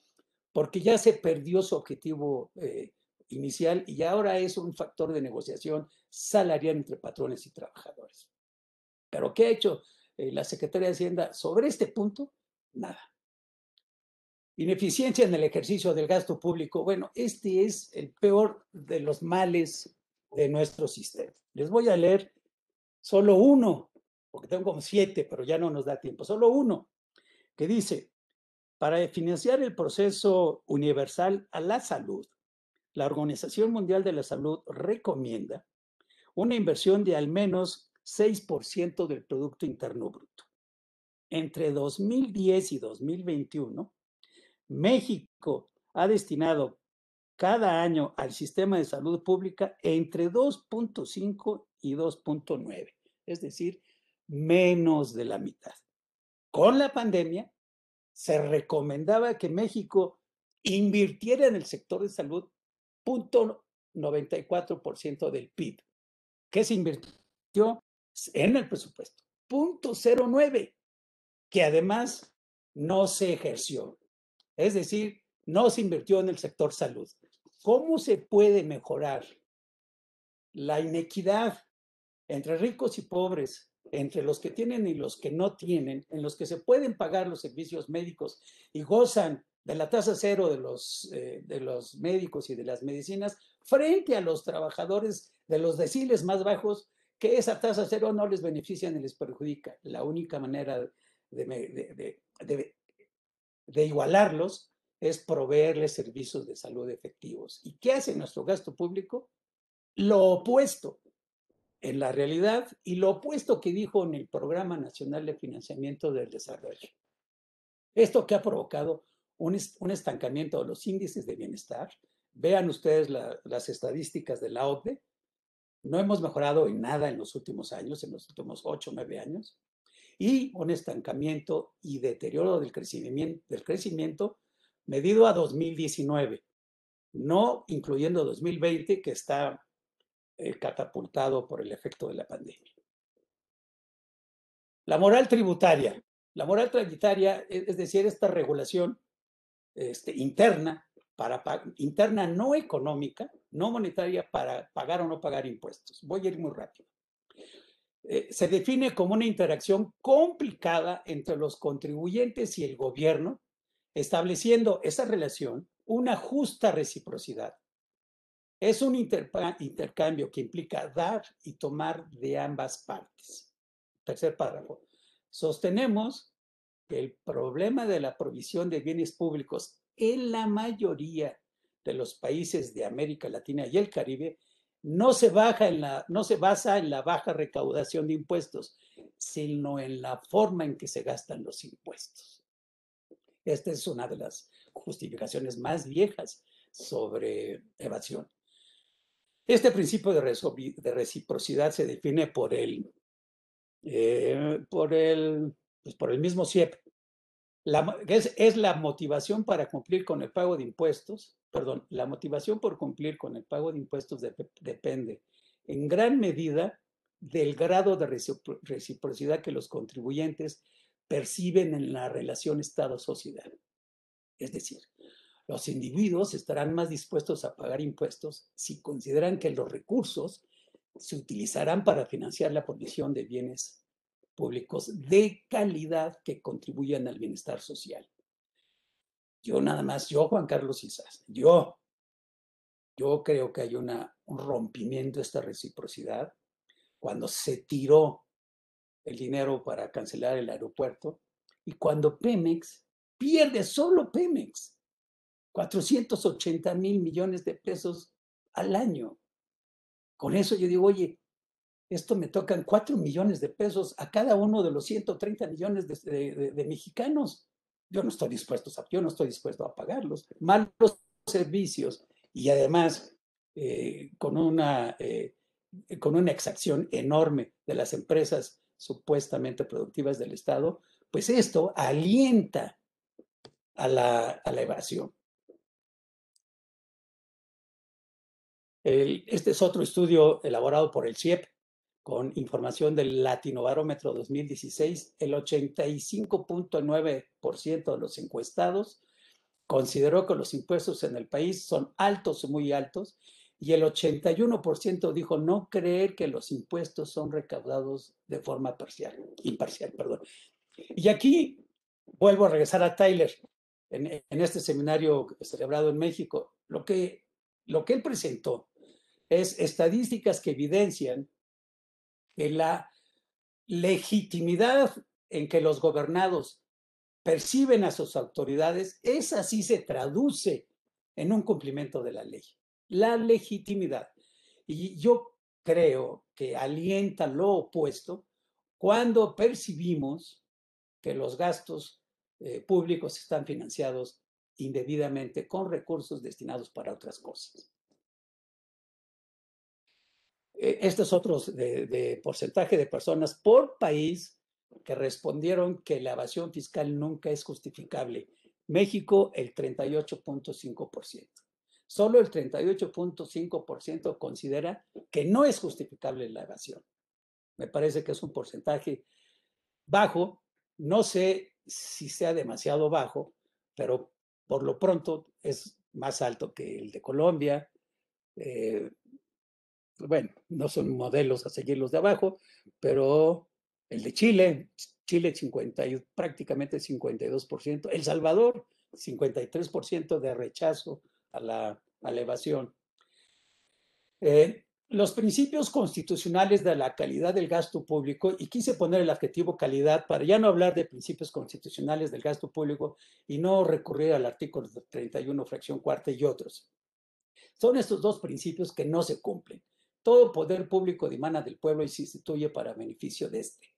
porque ya se perdió su objetivo eh, inicial y ahora es un factor de negociación salarial entre patrones y trabajadores. Pero ¿qué ha hecho eh, la Secretaría de Hacienda sobre este punto? Nada. Ineficiencia en el ejercicio del gasto público. Bueno, este es el peor de los males de nuestro sistema. Les voy a leer solo uno, porque tengo como siete, pero ya no nos da tiempo. Solo uno, que dice, para financiar el proceso universal a la salud, la Organización Mundial de la Salud recomienda una inversión de al menos 6% del Producto Interno Bruto. Entre 2010 y 2021, México ha destinado cada año al sistema de salud pública entre 2.5 y 2.9, es decir, menos de la mitad. Con la pandemia, se recomendaba que México invirtiera en el sector de salud 0.94% del PIB, que se invirtió en el presupuesto, 0.09, que además no se ejerció. Es decir, no se invirtió en el sector salud. ¿Cómo se puede mejorar la inequidad entre ricos y pobres, entre los que tienen y los que no tienen, en los que se pueden pagar los servicios médicos y gozan de la tasa cero de los, eh, de los médicos y de las medicinas, frente a los trabajadores de los deciles más bajos, que esa tasa cero no les beneficia ni les perjudica. La única manera de, igualarlos es proveerles servicios de salud efectivos. ¿Y qué hace nuestro gasto público? Lo opuesto en la realidad y lo opuesto que dijo en el Programa Nacional de Financiamiento del Desarrollo. Esto que ha provocado un, estancamiento de los índices de bienestar. Vean ustedes las estadísticas de la OCDE. No hemos mejorado en nada en los últimos años, en los últimos ocho nueve años y un estancamiento y deterioro del crecimiento, del crecimiento medido a 2019, no incluyendo 2020 que está eh, catapultado por el efecto de la pandemia. La moral tributaria. La moral tributaria, e, es decir, esta regulación este, interna, para, interna no económica, no monetaria, para pagar o no pagar impuestos. Voy a ir muy rápido. Eh, se define como una interacción complicada entre los contribuyentes y el gobierno, estableciendo esa relación una justa reciprocidad. Es un intercambio que implica dar y tomar de ambas partes. Tercer párrafo. Sostenemos que el problema de la provisión de bienes públicos en la mayoría de los países de América Latina y el Caribe no se, baja en la, no se basa en la baja recaudación de impuestos, sino en la forma en que se gastan los impuestos. Esta es una de las justificaciones más viejas sobre evasión. Este principio de, reciprocidad se define por el, eh, por el, pues por el mismo CIEP. Es la motivación para cumplir con el pago de impuestos, perdón, la motivación por cumplir con el pago de impuestos depende en gran medida del grado de reciprocidad que los contribuyentes perciben en la relación Estado-sociedad. Es decir, los individuos estarán más dispuestos a pagar impuestos si consideran que los recursos se utilizarán para financiar la provisión de bienes públicos de calidad que contribuyan al bienestar social. Yo nada más, yo Juan Carlos Isas, yo, yo creo que hay una, un rompimiento de esta reciprocidad cuando se tiró el dinero para cancelar el aeropuerto y cuando Pemex pierde solo Pemex 480 mil millones de pesos al año. Con eso yo digo, oye, esto me tocan 4 millones de pesos a cada uno de los 130 millones de, mexicanos. Yo no estoy dispuesto a, yo no estoy dispuesto a pagarlos. Malos servicios y además eh, con, una, eh, con una exacción enorme de las empresas supuestamente productivas del Estado, pues esto alienta a la, a la evasión. este es otro estudio elaborado por el CIEP con información del Latinobarómetro 2016. El 85.9% de los encuestados consideró que los impuestos en el país son altos o muy altos y el 81% dijo no creer que los impuestos son recaudados de forma parcial, imparcial. Perdón. Y aquí vuelvo a regresar a Tyler en, en este seminario celebrado en México. Lo que, lo que él presentó es estadísticas que evidencian que la legitimidad en que los gobernados perciben a sus autoridades, esa sí se traduce en un cumplimiento de la ley. La legitimidad. Y yo creo que alienta lo opuesto cuando percibimos que los gastos eh, públicos están financiados indebidamente con recursos destinados para otras cosas. Eh, estos otros de, porcentaje de personas por país que respondieron que la evasión fiscal nunca es justificable. México, el 38.5%. Solo el 38.5% considera que no es justificable la evasión. Me parece que es un porcentaje bajo. No sé si sea demasiado bajo, pero por lo pronto es más alto que el de Colombia, eh, bueno, no son modelos a seguir los de abajo, pero el de Chile, Chile 50, prácticamente 52%, El Salvador 53% de rechazo a la, elevación. Eh, los principios constitucionales de la calidad del gasto público, y quise poner el adjetivo calidad para ya no hablar de principios constitucionales del gasto público y no recurrir al artículo 31, fracción cuarta y otros. Son estos dos principios que no se cumplen. Todo poder público dimana del pueblo y se instituye para beneficio de este.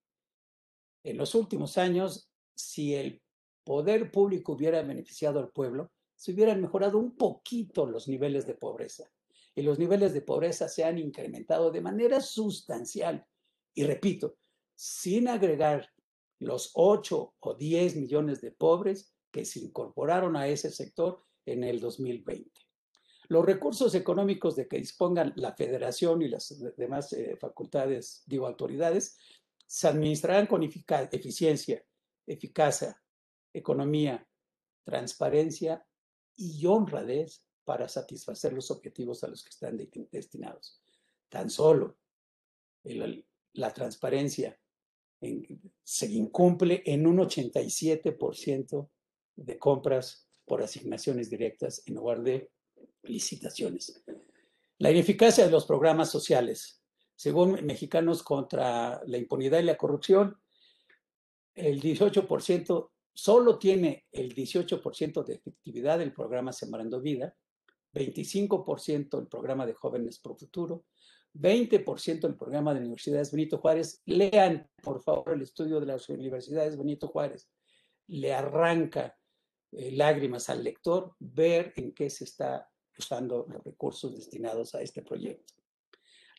En los últimos años, si el poder público hubiera beneficiado al pueblo, se hubieran mejorado un poquito los niveles de pobreza. Y los niveles de pobreza se han incrementado de manera sustancial. Y repito, sin agregar los 8 o 10 millones de pobres que se incorporaron a ese sector en el 2020. Los recursos económicos de que dispongan la federación y las demás eh, facultades, digo, autoridades, se administrarán con eficiencia, eficacia, economía, transparencia y honradez para satisfacer los objetivos a los que están destinados. Tan solo la transparencia se incumple en un 87% de compras por asignaciones directas en lugar de licitaciones. La ineficacia de los programas sociales. Según Mexicanos contra la Impunidad y la Corrupción, el 18% solo tiene el 18% de efectividad del programa Sembrando Vida, 25% el programa de Jóvenes Pro Futuro, 20% el programa de Universidades Benito Juárez. Lean, por favor, el estudio de las Universidades Benito Juárez. Le arranca eh, lágrimas al lector ver en qué se está usando los recursos destinados a este proyecto.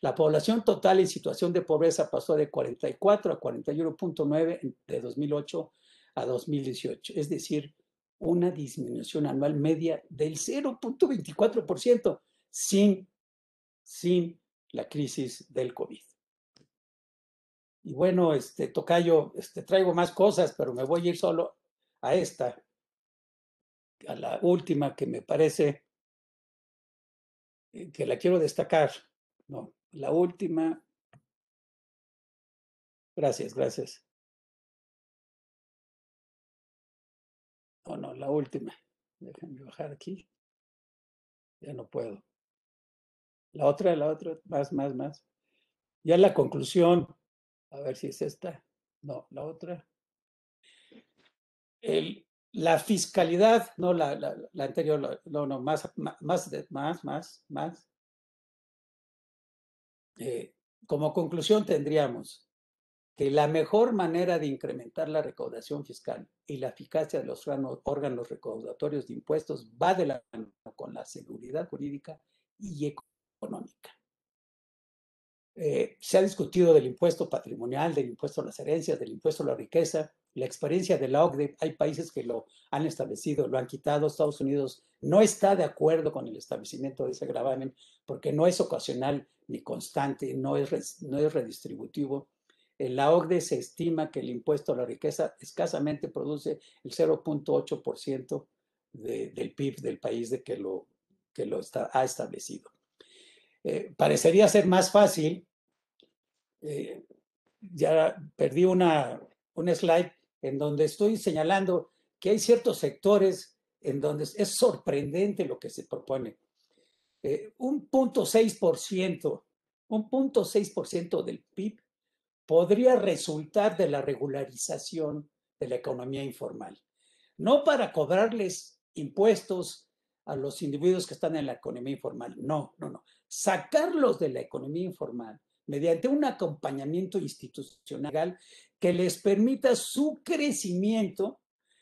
La población total en situación de pobreza pasó de 44 a 41.9 de 2008 a 2018, es decir, una disminución anual media del 0.24% sin, sin la crisis del COVID. Y bueno, este tocayo, este, traigo más cosas, pero me voy a ir solo a esta, a la última que me parece que la quiero destacar. No, la última. Gracias, gracias. No, no, la última. Déjenme bajar aquí. Ya no puedo. La otra, la otra, más, más, más. Ya la conclusión, a ver si es esta. No, la otra. El, la fiscalidad, no la, la, anterior, no, no, más, más, más, más, más. Eh, como conclusión tendríamos que la mejor manera de incrementar la recaudación fiscal y la eficacia de los órganos recaudatorios de impuestos va de la mano con la seguridad jurídica y económica. Eh, se ha discutido del impuesto patrimonial, del impuesto a las herencias, del impuesto a la riqueza. La experiencia de la OCDE, hay países que lo han establecido, lo han quitado. Estados Unidos no está de acuerdo con el establecimiento de ese gravamen porque no es ocasional ni constante, no es, no es redistributivo. En la OCDE se estima que el impuesto a la riqueza escasamente produce el 0.8% de, del PIB del país de que lo, que lo ha establecido. Eh, parecería ser más fácil. Eh, ya perdí una, un slide en donde estoy señalando que hay ciertos sectores en donde es sorprendente lo que se propone. Eh, un punto 6%, un punto 6% del PIB podría resultar de la regularización de la economía informal. No para cobrarles impuestos a los individuos que están en la economía informal, no, no, no sacarlos de la economía informal mediante un acompañamiento institucional que les permita su crecimiento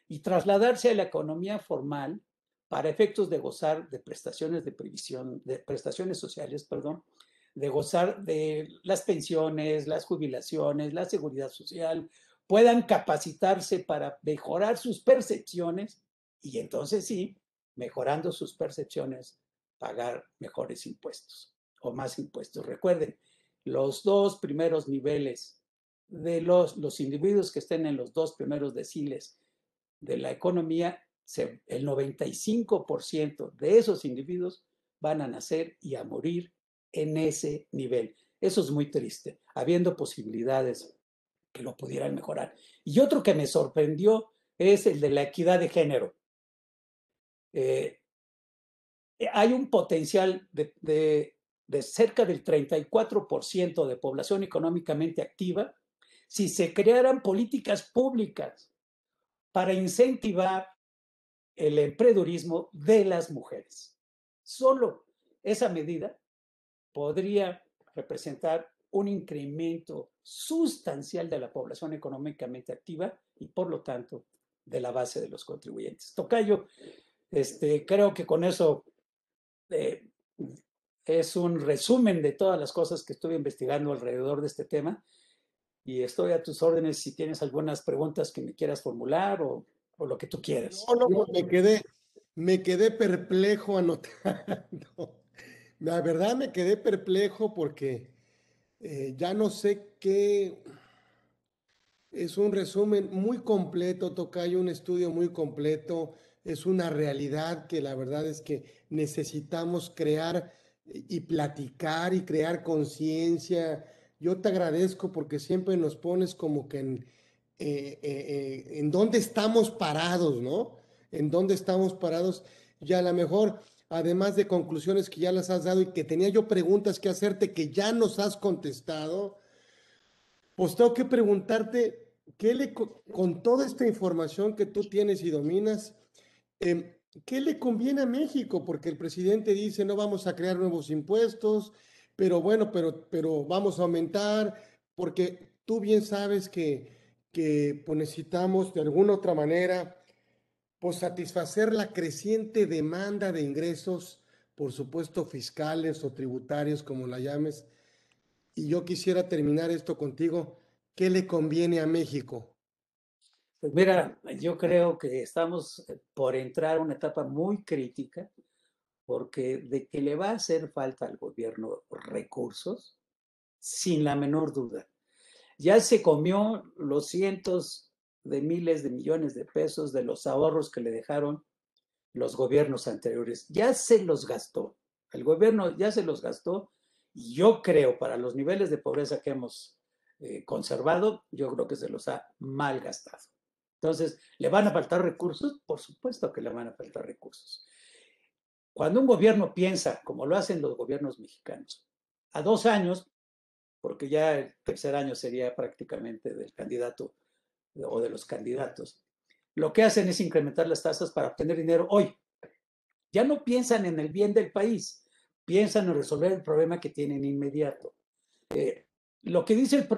y trasladarse a la economía formal para efectos de gozar de prestaciones de previsión, de prestaciones sociales, perdón, de gozar de las pensiones, las jubilaciones, la seguridad social, puedan capacitarse para mejorar sus percepciones y entonces sí, mejorando sus percepciones, pagar mejores impuestos o más impuestos. Recuerden, los dos primeros niveles de los, los individuos que estén en los dos primeros deciles de la economía, el 95% de esos individuos van a nacer y a morir en ese nivel. Eso es muy triste, habiendo posibilidades que lo pudieran mejorar. Y otro que me sorprendió es el de la equidad de género. Eh, eh, hay un potencial de, cerca del 34% de población económicamente activa si se crearan políticas públicas para incentivar el emprendedurismo de las mujeres. Solo esa medida podría representar un incremento sustancial de la población económicamente activa y por lo tanto de la base de los contribuyentes. Tocayo, este, creo que con eso eh, es un resumen de todas las cosas que estuve investigando alrededor de este tema y estoy a tus órdenes si tienes algunas preguntas que me quieras formular o, o lo que tú quieras. No, no, me quedé, me quedé perplejo anotando. La verdad me quedé perplejo porque eh, ya no sé qué. Es un resumen muy completo, Tocayo, un estudio muy completo es una realidad que la verdad es que necesitamos crear y platicar y crear conciencia yo te agradezco porque siempre nos pones como que en, eh, eh, eh, en dónde estamos parados, ¿no? En dónde estamos parados. Y a lo mejor, además de conclusiones que ya las has dado y que tenía yo preguntas que hacerte que ya nos has contestado, pues tengo que preguntarte, ¿qué le, con toda esta información que tú tienes y dominas, em, ¿qué le conviene a México? Porque el presidente dice, no vamos a crear nuevos impuestos, pero bueno, pero, pero vamos a aumentar, porque tú bien sabes que, que pues, necesitamos de alguna otra manera pues, satisfacer la creciente demanda de ingresos, por supuesto fiscales o tributarios, como la llames. Y yo quisiera terminar esto contigo. ¿Qué le conviene a México? Pues mira, yo creo que estamos eh, por entrar a una etapa muy crítica porque de que le va a hacer falta al gobierno recursos, sin la menor duda. Ya se comió los cientos de miles de millones de pesos de los ahorros que le dejaron los gobiernos anteriores. Ya se los gastó. El gobierno ya se los gastó. Y yo creo, para los niveles de pobreza que hemos eh, conservado, yo creo que se los ha mal gastado. Entonces, ¿le van a faltar recursos? Por supuesto que le van a faltar recursos. Cuando un gobierno piensa, como lo hacen los gobiernos mexicanos, a dos años, porque ya el tercer año sería prácticamente del candidato o de los candidatos, lo que hacen es incrementar las tasas para obtener dinero hoy. Ya no piensan en el bien del país, piensan en resolver el problema que tienen inmediato. Eh, lo que dice el,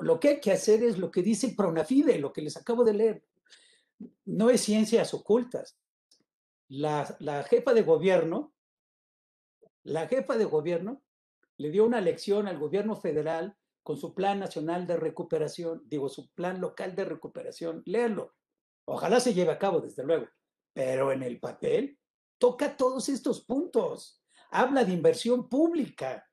lo que hay que hacer es lo que dice Pronafide, lo que les acabo de leer. No es ciencias ocultas la, jefa de gobierno, la jefa de gobierno le dio una lección al gobierno federal con su plan nacional de recuperación, digo, su plan local de recuperación. Léanlo. Ojalá se lleve a cabo, desde luego. Pero en el papel toca todos estos puntos. Habla de inversión pública,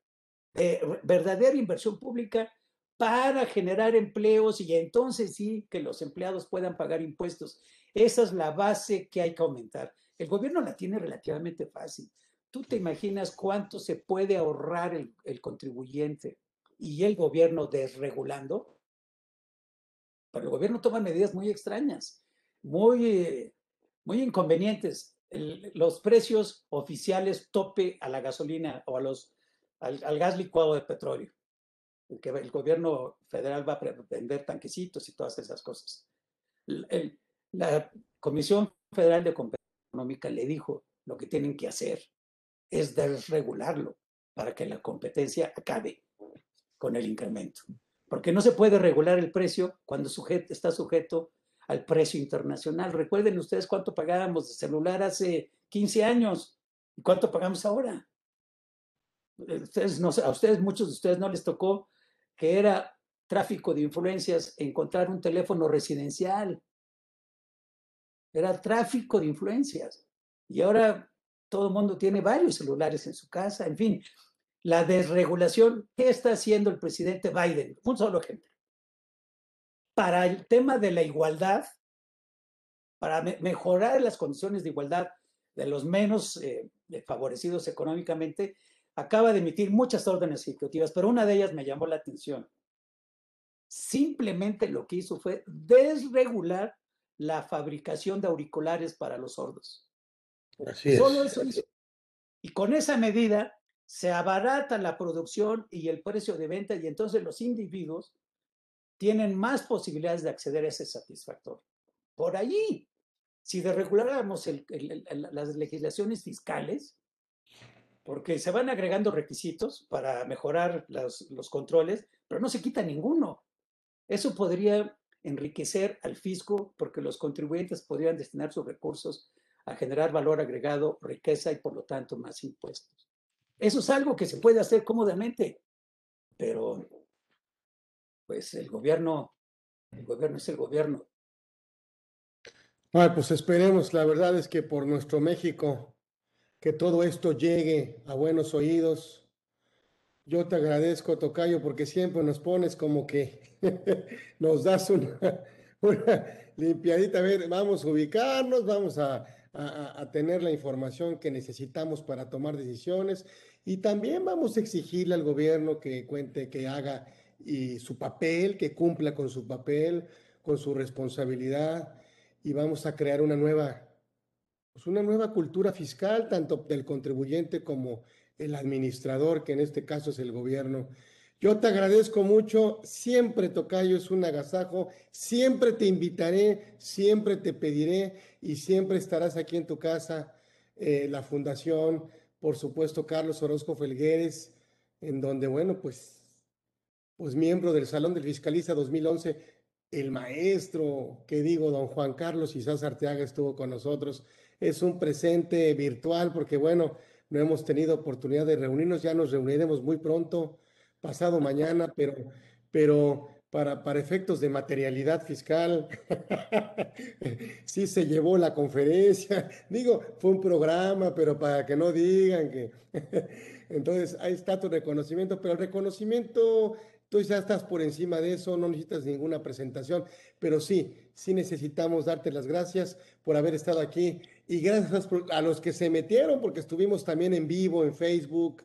de verdadera inversión pública para generar empleos y entonces sí que los empleados puedan pagar impuestos. Esa es la base que hay que aumentar. El gobierno la tiene relativamente fácil. ¿Tú te imaginas cuánto se puede ahorrar el, contribuyente y el gobierno desregulando? Pero el gobierno toma medidas muy extrañas, muy, muy inconvenientes. los precios oficiales tope a la gasolina o a los, al, gas licuado de petróleo. El, que el gobierno federal va a vender tanquecitos y todas esas cosas. la Comisión Federal de Competencia Económica le dijo lo que tienen que hacer es desregularlo para que la competencia acabe con el incremento. Porque no se puede regular el precio cuando sujeto, está sujeto al precio internacional. Recuerden ustedes cuánto pagábamos de celular hace 15 años y cuánto pagamos ahora. Ustedes no, a ustedes, muchos de ustedes no les tocó que era tráfico de influencias encontrar un teléfono residencial era tráfico de influencias. Y ahora todo el mundo tiene varios celulares en su casa, en fin. La desregulación, ¿qué está haciendo el presidente Biden? Un solo ejemplo. Para el tema de la igualdad, para mejorar las condiciones de igualdad de los menos eh, favorecidos económicamente, acaba de emitir muchas órdenes ejecutivas, pero una de ellas me llamó la atención. Simplemente lo que hizo fue desregular la fabricación de auriculares para los sordos. Así Solo eso Y con esa medida se abarata la producción y el precio de venta y entonces los individuos tienen más posibilidades de acceder a ese satisfactor. Por allí, si desreguláramos las legislaciones fiscales, porque se van agregando requisitos para mejorar los controles, pero no se quita ninguno. Eso podría enriquecer al fisco porque los contribuyentes podrían destinar sus recursos a generar valor agregado, riqueza y por lo tanto más impuestos. Eso es algo que se puede hacer cómodamente, pero pues el gobierno, el gobierno es el gobierno. pues esperemos, la verdad es que por nuestro México, que todo esto llegue a buenos oídos, yo te agradezco, Tocayo, porque siempre nos pones como que nos das una, limpiadita. A ver, vamos a ubicarnos, vamos a, a, tener la información que necesitamos para tomar decisiones. Y también vamos a exigirle al gobierno que cuente, que haga y su papel, que cumpla con su papel, con su responsabilidad. Y vamos a crear una nueva, pues una nueva cultura fiscal, tanto del contribuyente como el administrador, que en este caso es el gobierno. Yo te agradezco mucho, siempre Tocayo es un agasajo, siempre te invitaré, siempre te pediré y siempre estarás aquí en tu casa, eh, la fundación, por supuesto Carlos Orozco Felgueres, en donde, bueno, pues, pues miembro del Salón del Fiscalista 2011, el maestro, que digo, don Juan Carlos Isás Arteaga estuvo con nosotros. Es un presente virtual porque, bueno, no hemos tenido oportunidad de reunirnos, ya nos reuniremos muy pronto, pasado mañana, pero, pero para, para efectos de materialidad fiscal, sí se llevó la conferencia, digo, fue un programa, pero para que no digan que... Entonces, ahí está tu reconocimiento, pero el reconocimiento Tú ya estás por encima de eso, no necesitas ninguna presentación, pero sí, sí necesitamos darte las gracias por haber estado aquí y gracias a los que se metieron, porque estuvimos también en vivo en Facebook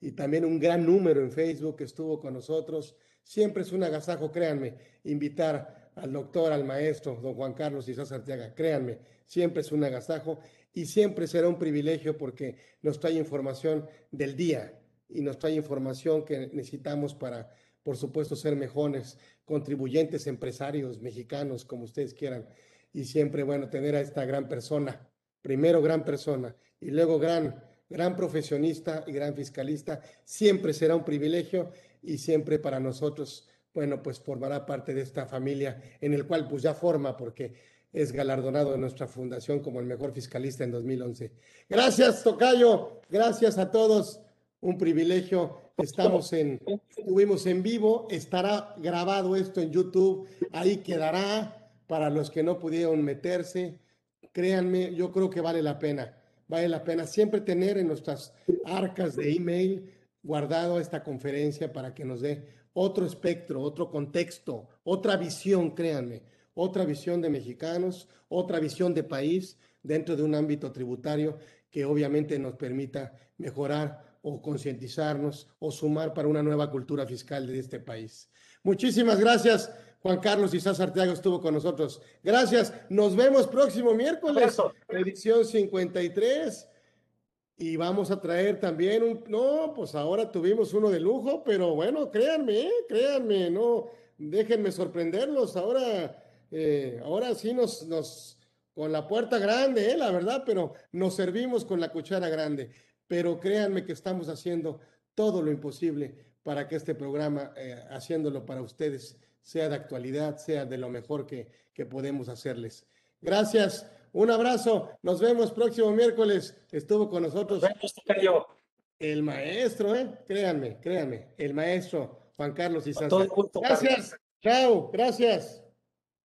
y también un gran número en Facebook que estuvo con nosotros. Siempre es un agasajo, créanme, invitar al doctor, al maestro, don Juan Carlos Isás Arteaga, créanme, siempre es un agasajo y siempre será un privilegio porque nos trae información del día y nos trae información que necesitamos para por supuesto, ser mejores contribuyentes, empresarios mexicanos, como ustedes quieran. Y siempre, bueno, tener a esta gran persona, primero gran persona y luego gran, gran profesionista y gran fiscalista, siempre será un privilegio y siempre para nosotros, bueno, pues formará parte de esta familia en el cual pues ya forma porque es galardonado de nuestra fundación como el mejor fiscalista en 2011. Gracias, Tocayo. Gracias a todos. Un privilegio Estamos en, estuvimos en vivo, estará grabado esto en YouTube, ahí quedará para los que no pudieron meterse. Créanme, yo creo que vale la pena, vale la pena siempre tener en nuestras arcas de email guardado esta conferencia para que nos dé otro espectro, otro contexto, otra visión, créanme, otra visión de mexicanos, otra visión de país dentro de un ámbito tributario que obviamente nos permita mejorar o concientizarnos o sumar para una nueva cultura fiscal de este país. Muchísimas gracias. Juan Carlos Isás Arteaga estuvo con nosotros. Gracias. Nos vemos próximo miércoles, edición 53. Y vamos a traer también un, no, pues ahora tuvimos uno de lujo, pero bueno, créanme, ¿eh? créanme, no, déjenme sorprenderlos. Ahora, eh, ahora sí nos, nos, con la puerta grande, ¿eh? la verdad, pero nos servimos con la cuchara grande pero créanme que estamos haciendo todo lo imposible para que este programa, eh, haciéndolo para ustedes, sea de actualidad, sea de lo mejor que, que podemos hacerles. Gracias, un abrazo, nos vemos próximo miércoles. Estuvo con nosotros el maestro, ¿eh? créanme, créanme, el maestro Juan Carlos Isasa. Gracias, chao, gracias.